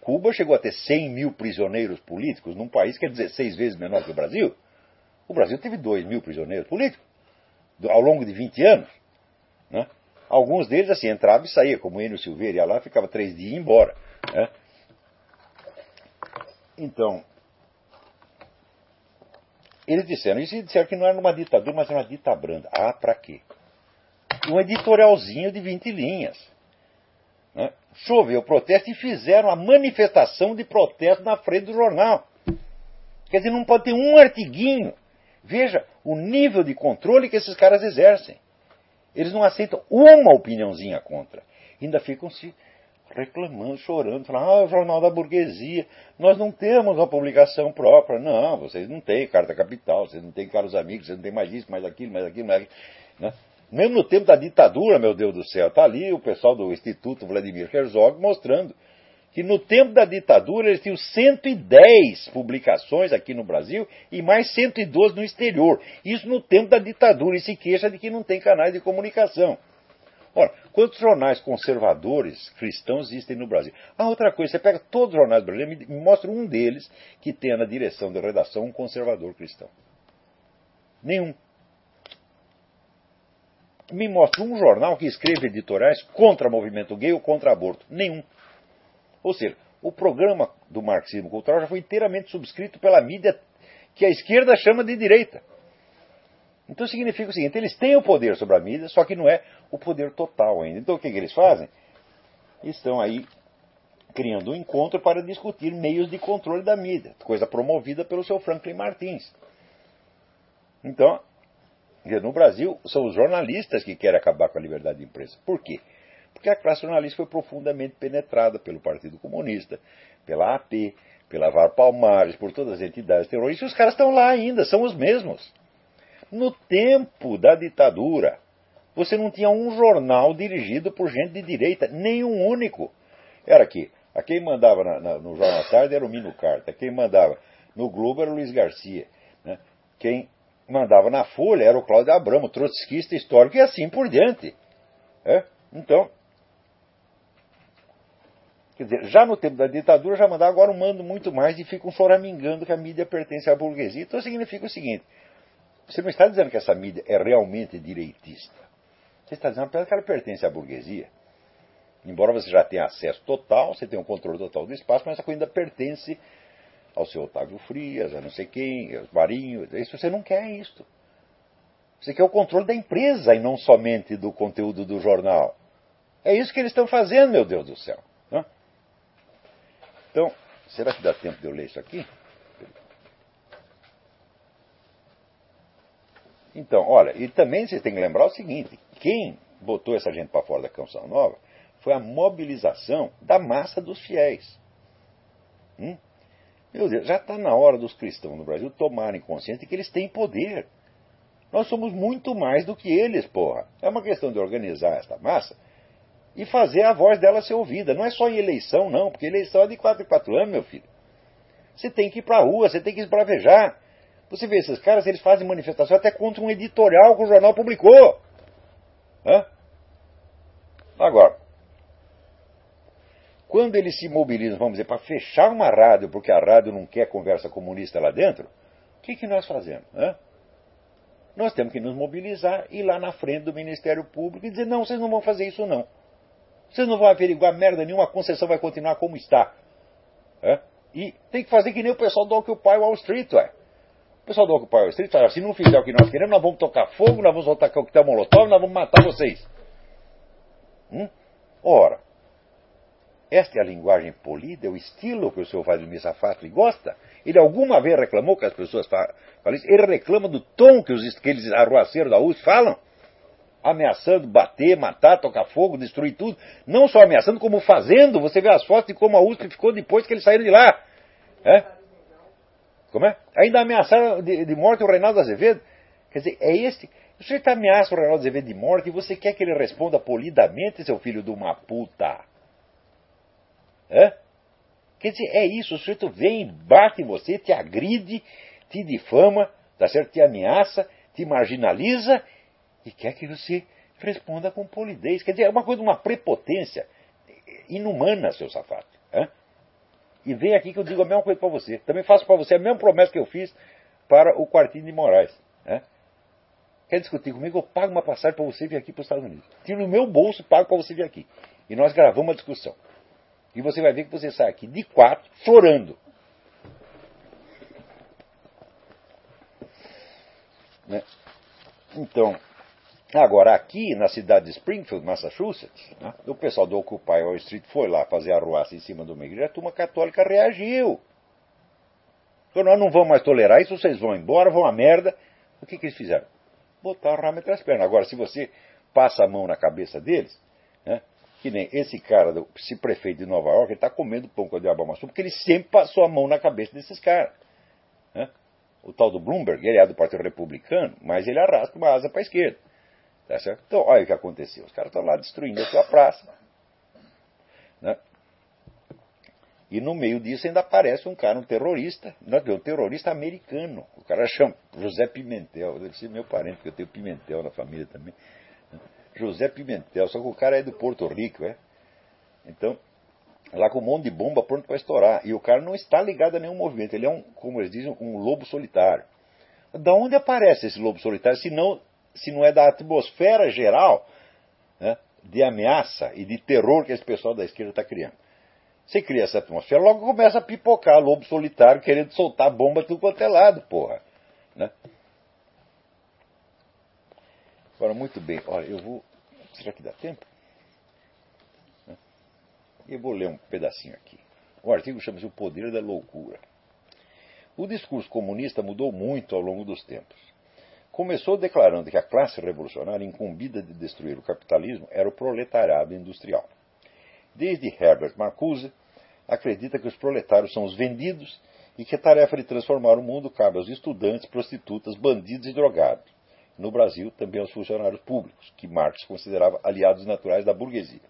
Cuba chegou a ter 100 mil prisioneiros políticos num país que é 16 vezes menor que o Brasil. O Brasil teve 2 mil prisioneiros políticos ao longo de 20 anos. Né? Alguns deles assim entravam e saíam, como Enio Silveira ia lá, ficava três dias e ia embora. Né? Então, eles disseram isso e disseram que não era uma ditadura, mas era uma ditabranda. Ah, para quê? Um editorialzinho de 20 linhas. Choveu protesto e fizeram a manifestação de protesto na frente do jornal. Quer dizer, não pode ter um artiguinho. Veja o nível de controle que esses caras exercem. Eles não aceitam uma opiniãozinha contra. Ainda ficam se reclamando, chorando, falando, ah, o jornal da burguesia, nós não temos uma publicação própria. Não, vocês não têm carta capital, vocês não têm caros amigos, vocês não têm mais isso, mais aquilo, mais aquilo, mais aquilo. Né? Mesmo no tempo da ditadura, meu Deus do céu, está ali o pessoal do Instituto Vladimir Herzog mostrando que no tempo da ditadura eles tinham 110 publicações aqui no Brasil e mais 112 no exterior. Isso no tempo da ditadura e se queixa de que não tem canais de comunicação. Ora, quantos jornais conservadores cristãos existem no Brasil? Ah, outra coisa, você pega todos os jornais brasileiros e me mostra um deles que tenha na direção da redação um conservador cristão. Nenhum. Me mostra um jornal que escreve editoriais contra movimento gay ou contra aborto. Nenhum. Ou seja, o programa do marxismo cultural já foi inteiramente subscrito pela mídia que a esquerda chama de direita. Então significa o seguinte: eles têm o poder sobre a mídia, só que não é o poder total ainda. Então o que, que eles fazem? Estão aí criando um encontro para discutir meios de controle da mídia, coisa promovida pelo seu Franklin Martins. Então, no Brasil, são os jornalistas que querem acabar com a liberdade de imprensa. Por quê? Porque a classe jornalista foi profundamente penetrada pelo Partido Comunista, pela AP, pela VAR Palmares, por todas as entidades terroristas. E os caras estão lá ainda, são os mesmos. No tempo da ditadura, você não tinha um jornal dirigido por gente de direita, nenhum único. Era aqui. A quem mandava na, na, no Jornal da Tarde era o Mino Carta. Quem mandava no Globo era o Luiz Garcia. Né? Quem mandava na Folha era o Cláudio Abramo, trotskista histórico e assim por diante. É? Então, Quer dizer, já no tempo da ditadura já mandava, agora mando muito mais e ficam choramingando que a mídia pertence à burguesia. Então significa o seguinte: você não está dizendo que essa mídia é realmente direitista. Você está dizendo que ela pertence à burguesia. Embora você já tenha acesso total, você tenha um controle total do espaço, mas essa coisa ainda pertence ao seu Otávio Frias, a não sei quem, aos Marinhos. Isso você não quer isso. Você quer o controle da empresa e não somente do conteúdo do jornal. É isso que eles estão fazendo, meu Deus do céu. Então, será que dá tempo de eu ler isso aqui? Então, olha, e também você tem que lembrar o seguinte: quem botou essa gente para fora da Canção Nova foi a mobilização da massa dos fiéis. Hum? Meu Deus, já está na hora dos cristãos no Brasil tomarem consciência de que eles têm poder. Nós somos muito mais do que eles, porra. É uma questão de organizar esta massa e fazer a voz dela ser ouvida. Não é só em eleição, não, porque eleição é de 4 em 4 anos, meu filho. Você tem que ir para a rua, você tem que esbravejar. Você vê esses caras, eles fazem manifestação até contra um editorial que o jornal publicou. Hã? Agora, quando eles se mobilizam, vamos dizer, para fechar uma rádio, porque a rádio não quer conversa comunista lá dentro, o que, que nós fazemos? Hã? Nós temos que nos mobilizar, ir lá na frente do Ministério Público e dizer: não, vocês não vão fazer isso não. Vocês não vão averiguar merda nenhuma, a concessão vai continuar como está. É? E tem que fazer que nem o pessoal do Occupy Wall Street, ué. O pessoal do Occupy Wall Street fala, se não fizer o que nós queremos, nós vamos tocar fogo, nós vamos soltar coquetel molotov, nós vamos matar vocês. Hum? Ora, esta é a linguagem polida, é o estilo que o senhor Vladimir Safatli gosta. Ele alguma vez reclamou que as pessoas falam isso? Ele reclama do tom que, os, aqueles arruaceiros da USP falam? ameaçando bater, matar, tocar fogo, destruir tudo. Não só ameaçando, como fazendo. Você vê as fotos de como a USP ficou depois que eles saíram de lá. É? Como é? Ainda ameaçaram de, de morte o Reinaldo Azevedo. Quer dizer, é este. O sujeito ameaça o Reinaldo Azevedo de morte e você quer que ele responda polidamente, seu filho de uma puta. Quer dizer, é isso. O sujeito vem, bate em você, te agride, te difama, tá certo? te ameaça, te marginaliza e quer que você responda com polidez. Quer dizer, é uma coisa, uma prepotência inumana, seu safado. E vem aqui que eu digo a mesma coisa para você. Também faço para você a mesma promessa que eu fiz para o Quartinho de Moraes. Quer discutir comigo? Eu pago uma passagem para você vir aqui para os Estados Unidos. Tiro no meu bolso e pago para você vir aqui. E nós gravamos uma discussão. E você vai ver que você sai aqui de quatro, chorando. Né? Então, Agora, aqui na cidade de Springfield, Massachusetts, né, o pessoal do Occupy Wall Street foi lá fazer arruaça em cima de uma igreja, a turma católica reagiu. Então nós não vamos mais tolerar isso, vocês vão embora, vão a merda. O que, que eles fizeram? Botar o ramo entre as pernas. Agora, se você passa a mão na cabeça deles, que nem esse cara, esse prefeito de Nova York, ele está comendo pão com a diabo amassou, porque ele sempre passou a mão na cabeça desses caras. Né? O tal do Bloomberg, ele é do Partido Republicano, mas ele arrasta uma asa para a esquerda. Tá certo? Então, olha o que aconteceu. Os caras estão lá destruindo a sua praça. Né? E no meio disso ainda aparece um cara, um terrorista, não, um terrorista americano. O cara chama José Pimentel, deve ser meu parente, porque eu tenho Pimentel na família também. José Pimentel, só que o cara é do Porto Rico, é? Então, lá com um monte de bomba pronto para estourar. E o cara não está ligado a nenhum movimento, ele é um, como eles dizem, um lobo solitário. Da onde aparece esse lobo solitário, se não, se não é da atmosfera geral né, de ameaça e de terror que esse pessoal da esquerda está criando? Você cria essa atmosfera, logo começa a pipocar lobo solitário querendo soltar bomba tudo quanto é lado, porra. Né? Agora, muito bem, olha, eu vou. Será que dá tempo? Eu vou ler um pedacinho aqui. O artigo chama-se O Poder da Loucura. O discurso comunista mudou muito ao longo dos tempos. Começou declarando que a classe revolucionária incumbida de destruir o capitalismo era o proletariado industrial. Desde Herbert Marcuse, acredita que os proletários são os vendidos e que a tarefa de transformar o mundo cabe aos estudantes, prostitutas, bandidos e drogados. No Brasil, também aos funcionários públicos, que Marx considerava aliados naturais da burguesia.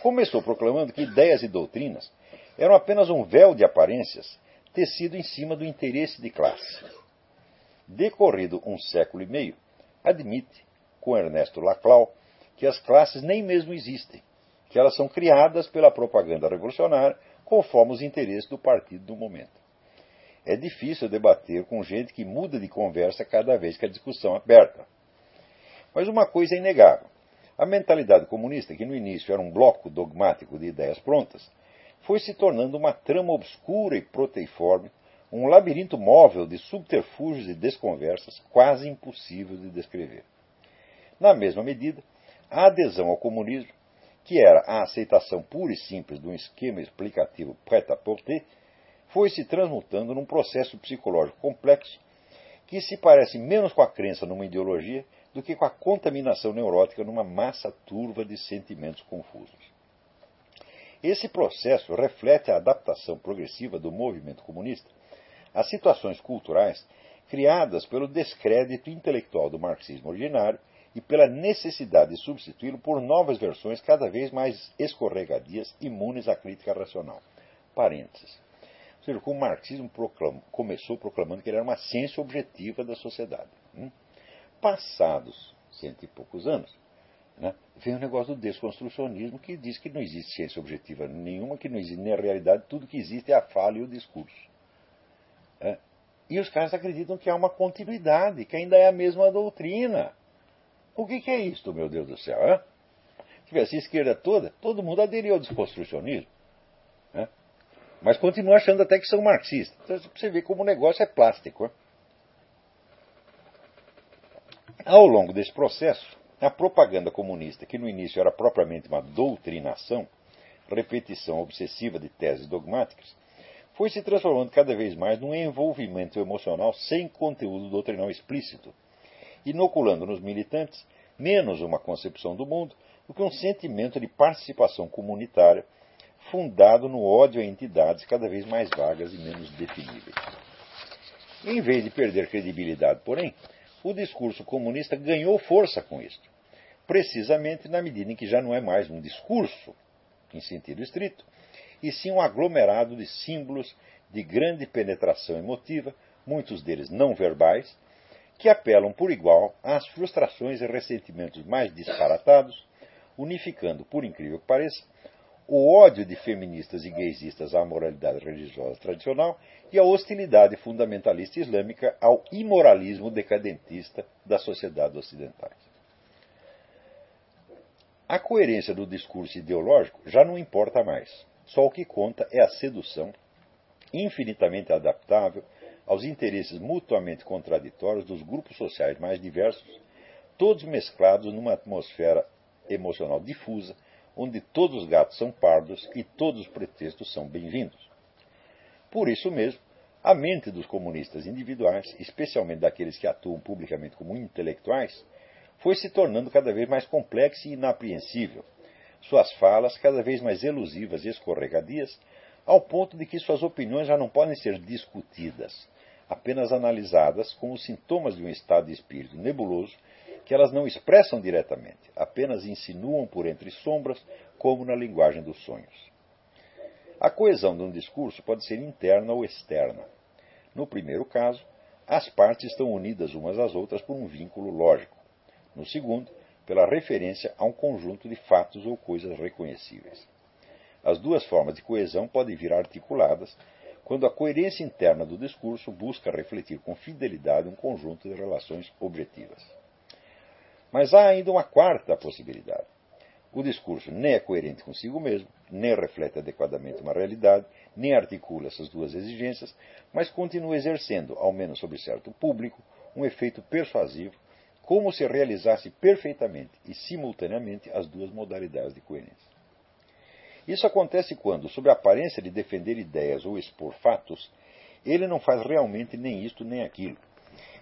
Começou proclamando que ideias e doutrinas eram apenas um véu de aparências tecido em cima do interesse de classe. Decorrido um século e meio, admite, com Ernesto Laclau, que as classes nem mesmo existem que elas são criadas pela propaganda revolucionária conforme os interesses do partido do momento. É difícil debater com gente que muda de conversa cada vez que a discussão é aberta. Mas uma coisa é inegável. A mentalidade comunista, que no início era um bloco dogmático de ideias prontas, foi se tornando uma trama obscura e proteiforme, um labirinto móvel de subterfúgios e desconversas quase impossível de descrever. Na mesma medida, a adesão ao comunismo que era a aceitação pura e simples de um esquema explicativo prêt-à-porter, foi se transmutando num processo psicológico complexo que se parece menos com a crença numa ideologia do que com a contaminação neurótica numa massa turva de sentimentos confusos. Esse processo reflete a adaptação progressiva do movimento comunista às situações culturais criadas pelo descrédito intelectual do marxismo originário e pela necessidade de substituí-lo por novas versões cada vez mais escorregadias, imunes à crítica racional. Parênteses. Seja, o marxismo começou proclamando que ele era uma ciência objetiva da sociedade. Hum? Passados cento e poucos anos, né, vem o negócio do desconstrucionismo que diz que não existe ciência objetiva nenhuma, que não existe nem a realidade, tudo que existe é a fala e o discurso. É. E os caras acreditam que há uma continuidade, que ainda é a mesma doutrina. O que, que é isto, meu Deus do céu? Se tivesse esquerda toda, todo mundo aderiu ao desconstrucionismo. Né? Mas continua achando até que são marxistas. Então você vê como o negócio é plástico. Hein? Ao longo desse processo, a propaganda comunista, que no início era propriamente uma doutrinação, repetição obsessiva de teses dogmáticas, foi se transformando cada vez mais num envolvimento emocional sem conteúdo doutrinal explícito inoculando nos militantes menos uma concepção do mundo do que um sentimento de participação comunitária fundado no ódio a entidades cada vez mais vagas e menos definíveis. Em vez de perder credibilidade, porém, o discurso comunista ganhou força com isto, precisamente na medida em que já não é mais um discurso, em sentido estrito, e sim um aglomerado de símbolos de grande penetração emotiva, muitos deles não verbais, que apelam por igual às frustrações e ressentimentos mais disparatados, unificando, por incrível que pareça, o ódio de feministas e gaysistas à moralidade religiosa tradicional e a hostilidade fundamentalista islâmica ao imoralismo decadentista das sociedades ocidentais. A coerência do discurso ideológico já não importa mais. Só o que conta é a sedução, infinitamente adaptável aos interesses mutuamente contraditórios dos grupos sociais mais diversos, todos mesclados numa atmosfera emocional difusa, onde todos os gatos são pardos e todos os pretextos são bem-vindos. Por isso mesmo, a mente dos comunistas individuais, especialmente daqueles que atuam publicamente como intelectuais, foi se tornando cada vez mais complexa e inapreensível, suas falas cada vez mais elusivas e escorregadias, ao ponto de que suas opiniões já não podem ser discutidas, apenas analisadas como sintomas de um estado de espírito nebuloso que elas não expressam diretamente, apenas insinuam por entre sombras, como na linguagem dos sonhos. A coesão de um discurso pode ser interna ou externa. No primeiro caso, as partes estão unidas umas às outras por um vínculo lógico. No segundo, pela referência a um conjunto de fatos ou coisas reconhecíveis. As duas formas de coesão podem vir articuladas quando a coerência interna do discurso busca refletir com fidelidade um conjunto de relações objetivas. Mas há ainda uma quarta possibilidade. O discurso nem é coerente consigo mesmo, nem reflete adequadamente uma realidade, nem articula essas duas exigências, mas continua exercendo, ao menos sobre certo público, um efeito persuasivo, como se realizasse perfeitamente e simultaneamente as duas modalidades de coerência. Isso acontece quando, sob a aparência de defender ideias ou expor fatos, ele não faz realmente nem isto nem aquilo,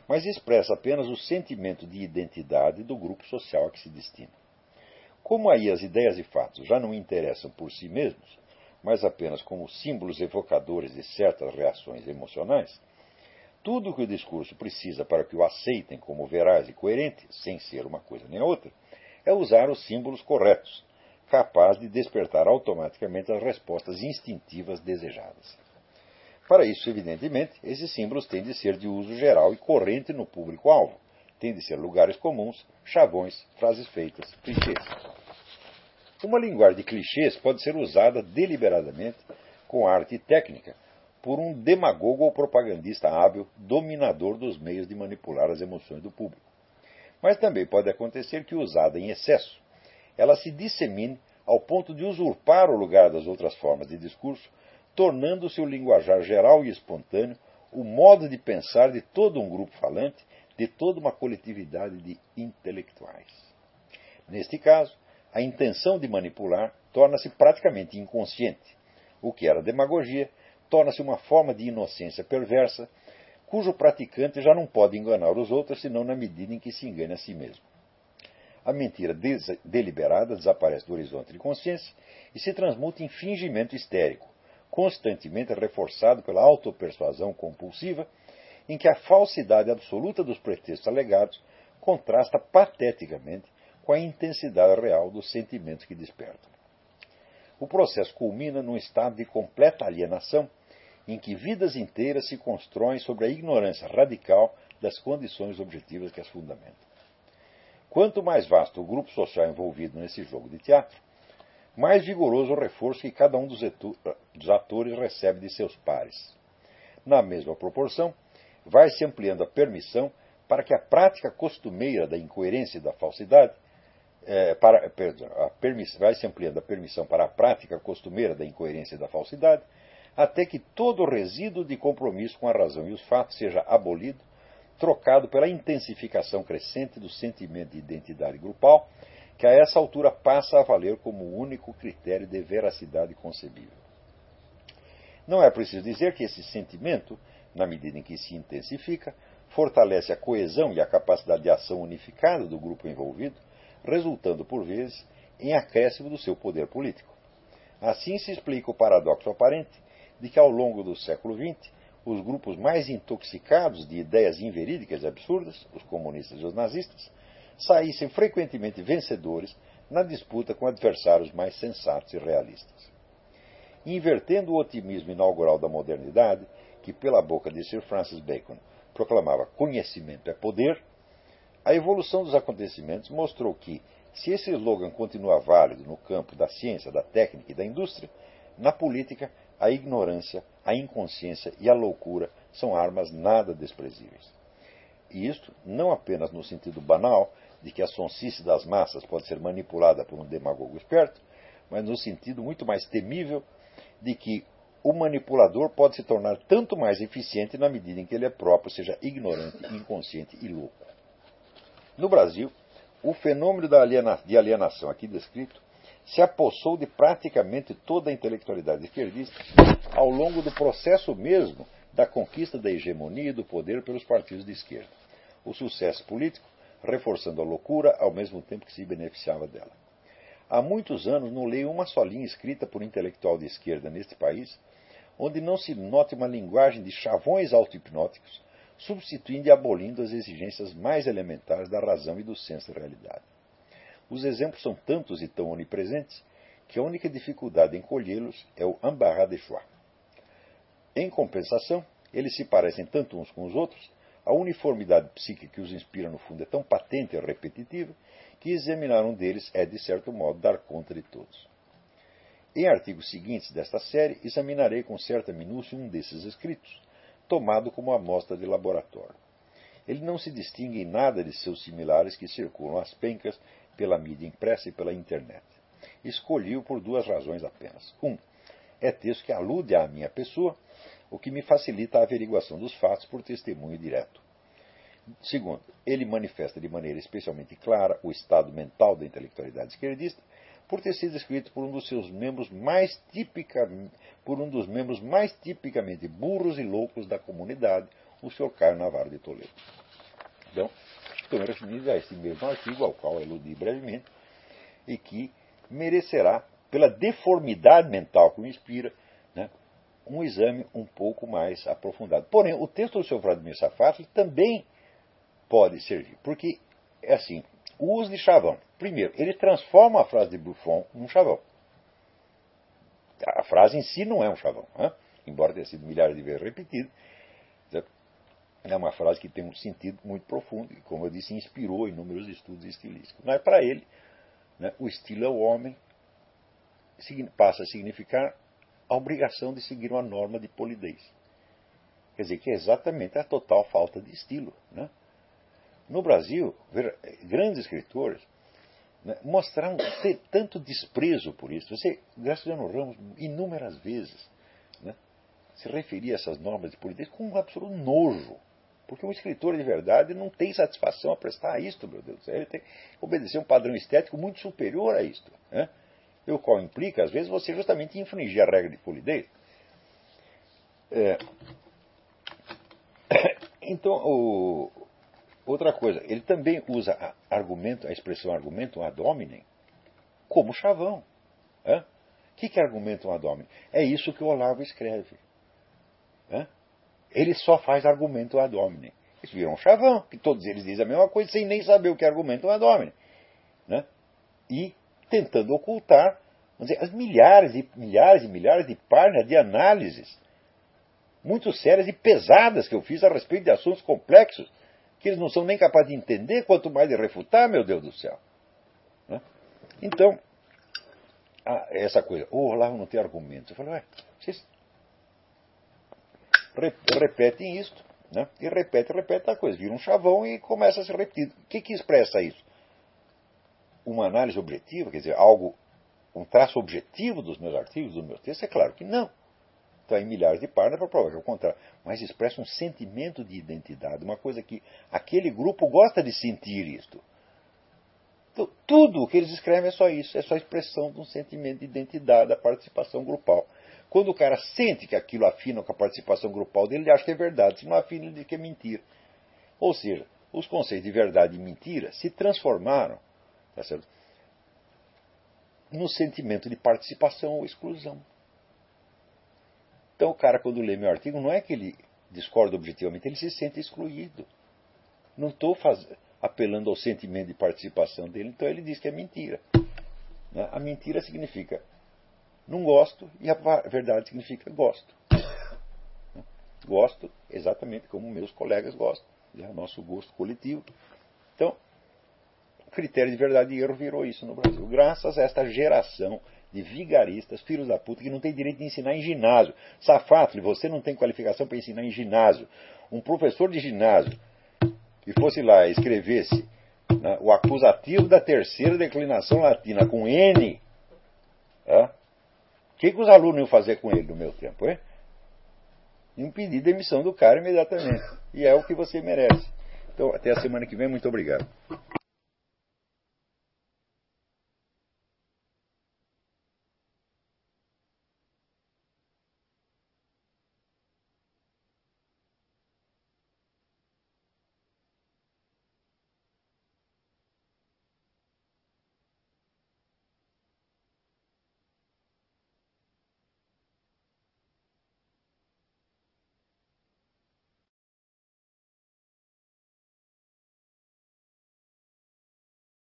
mas expressa apenas o sentimento de identidade do grupo social a que se destina. Como aí as ideias e fatos já não interessam por si mesmos, mas apenas como símbolos evocadores de certas reações emocionais, tudo o que o discurso precisa para que o aceitem como veraz e coerente, sem ser uma coisa nem outra, é usar os símbolos corretos, capaz de despertar automaticamente as respostas instintivas desejadas. Para isso, evidentemente, esses símbolos têm de ser de uso geral e corrente no público-alvo, têm de ser lugares comuns, chavões, frases feitas, clichês. Uma linguagem de clichês pode ser usada deliberadamente, com arte e técnica, por um demagogo ou propagandista hábil, dominador dos meios de manipular as emoções do público. Mas também pode acontecer que, usada em excesso, ela se dissemine ao ponto de usurpar o lugar das outras formas de discurso, tornando-se o linguajar geral e espontâneo o modo de pensar de todo um grupo falante, de toda uma coletividade de intelectuais. Neste caso, a intenção de manipular torna-se praticamente inconsciente. O que era demagogia torna-se uma forma de inocência perversa, cujo praticante já não pode enganar os outros senão na medida em que se engana a si mesmo. A mentira deliberada desaparece do horizonte de consciência e se transmuta em fingimento histérico, constantemente reforçado pela autopersuasão compulsiva, em que a falsidade absoluta dos pretextos alegados contrasta pateticamente com a intensidade real dos sentimentos que despertam. O processo culmina num estado de completa alienação, em que vidas inteiras se constroem sobre a ignorância radical das condições objetivas que as fundamentam. Quanto mais vasto o grupo social envolvido nesse jogo de teatro, mais vigoroso o reforço que cada um dos atores recebe de seus pares. Na mesma proporção, vai se ampliando a permissão para que a prática costumeira da incoerência e da falsidade é, para, perdão, vai se ampliando a permissão para a prática costumeira da incoerência e da falsidade, até que todo resíduo de compromisso com a razão e os fatos seja abolido, trocado pela intensificação crescente do sentimento de identidade grupal, que a essa altura passa a valer como o único critério de veracidade concebível. Não é preciso dizer que esse sentimento, na medida em que se intensifica, fortalece a coesão e a capacidade de ação unificada do grupo envolvido, resultando por vezes em acréscimo do seu poder político. Assim se explica o paradoxo aparente de que ao longo do século XX os grupos mais intoxicados de ideias inverídicas e absurdas, os comunistas e os nazistas, saíssem frequentemente vencedores na disputa com adversários mais sensatos e realistas. Invertendo o otimismo inaugural da modernidade, que pela boca de Sir Francis Bacon proclamava conhecimento é poder, a evolução dos acontecimentos mostrou que, se esse slogan continua válido no campo da ciência, da técnica e da indústria, na política, a ignorância, a inconsciência e a loucura são armas nada desprezíveis. E isto não apenas no sentido banal de que a sonsice das massas pode ser manipulada por um demagogo esperto, mas no sentido muito mais temível de que o manipulador pode se tornar tanto mais eficiente na medida em que ele é próprio seja ignorante, inconsciente e louco. No Brasil, o fenômeno de alienação aqui descrito se apossou de praticamente toda a intelectualidade esquerdista ao longo do processo mesmo da conquista da hegemonia e do poder pelos partidos de esquerda. O sucesso político reforçando a loucura ao mesmo tempo que se beneficiava dela. Há muitos anos não leio uma só linha escrita por um intelectual de esquerda neste país onde não se note uma linguagem de chavões auto-hipnóticos substituindo e abolindo as exigências mais elementares da razão e do senso de realidade. Os exemplos são tantos e tão onipresentes que a única dificuldade em colhê-los é o embarras de choix. Em compensação, eles se parecem tanto uns com os outros, a uniformidade psíquica que os inspira no fundo é tão patente e repetitiva, que examinar um deles é, de certo modo, dar conta de todos. Em artigos seguintes desta série, examinarei com certa minúcia um desses escritos, tomado como amostra de laboratório. Ele não se distingue em nada de seus similares que circulam às pencas pela mídia impressa e pela internet. Escolhi-o por duas razões apenas. Um, é texto que alude à minha pessoa, o que me facilita a averiguação dos fatos por testemunho direto. Segundo, ele manifesta de maneira especialmente clara o estado mental da intelectualidade esquerdista, por ter sido escrito por um dos seus membros mais tipicamente, por um dos membros mais tipicamente burros e loucos da comunidade, o Sr. Caio Navarro de Toledo. Então, estou me referindo a esse mesmo artigo, ao qual eludi brevemente, e que merecerá, pela deformidade mental que o inspira, um exame um pouco mais aprofundado. Porém, o texto do Sr. Vladimir Safatli também pode servir, porque é assim, o uso de chavão. Primeiro, ele transforma a frase de Buffon num chavão. A frase em si não é um chavão, né? embora tenha sido milhares de vezes repetida. É uma frase que tem um sentido muito profundo e, como eu disse, inspirou inúmeros estudos estilísticos. Mas para ele, né, o estilo é o homem, passa a significar a obrigação de seguir uma norma de polidez. Quer dizer, que é exatamente a total falta de estilo. Né? No Brasil, grandes escritores né, mostraram ter tanto desprezo por isso. Você, Graciliano Ramos, inúmeras vezes, né, se referia a essas normas de polidez com um absoluto nojo. Porque um escritor de verdade não tem satisfação a prestar a isto, meu Deus do céu. Ele tem que obedecer um padrão estético muito superior a isto. Né? O qual implica, às vezes, você justamente infringir a regra de polidez. É... Então, o... outra coisa, ele também usa a, argumento, a expressão argumento ad hominem como chavão. O que, que é argumento ad hominem? É isso que o Olavo escreve. Ele só faz argumento ad hominem. Isso virou um chavão, que todos eles dizem a mesma coisa sem nem saber o que é argumento ad hominem. Né? E tentando ocultar dizer, as milhares e milhares e milhares de páginas de análises muito sérias e pesadas que eu fiz a respeito de assuntos complexos que eles não são nem capazes de entender, quanto mais de refutar, meu Deus do céu. Né? Então, essa coisa, o Olavo não tem argumentos. Eu falei, ué, vocês repetem isto, né? e repete, repete a coisa, vira um chavão e começa a se repetir. O que, que expressa isso? Uma análise objetiva, quer dizer, algo um traço objetivo dos meus artigos, dos meus textos? É claro que não. Está em milhares de páginas para provar que é o contrário. Mas expressa um sentimento de identidade, uma coisa que aquele grupo gosta de sentir isto. Então, tudo o que eles escrevem é só isso, é só expressão de um sentimento de identidade da participação grupal. Quando o cara sente que aquilo afina com a participação grupal dele, ele acha que é verdade. Se não afina, ele diz que é mentira. Ou seja, os conceitos de verdade e mentira se transformaram tá certo? no sentimento de participação ou exclusão. Então o cara, quando lê meu artigo, não é que ele discorda objetivamente, ele se sente excluído. Não estou apelando ao sentimento de participação dele, então ele diz que é mentira. Né? A mentira significa não gosto e a verdade significa gosto. Né? Gosto exatamente como meus colegas gostam, é o nosso gosto coletivo. Então, critério de verdade e erro virou isso no Brasil. Graças a esta geração de vigaristas, filhos da puta, que não tem direito de ensinar em ginásio. Safatli, você não tem qualificação para ensinar em ginásio. Um professor de ginásio que fosse lá e escrevesse né, o acusativo da terceira declinação latina com N, o que, que os alunos iam fazer com ele no meu tempo? Hein? Impedir demissão do cara imediatamente. E é o que você merece. Então, até a semana que vem, muito obrigado.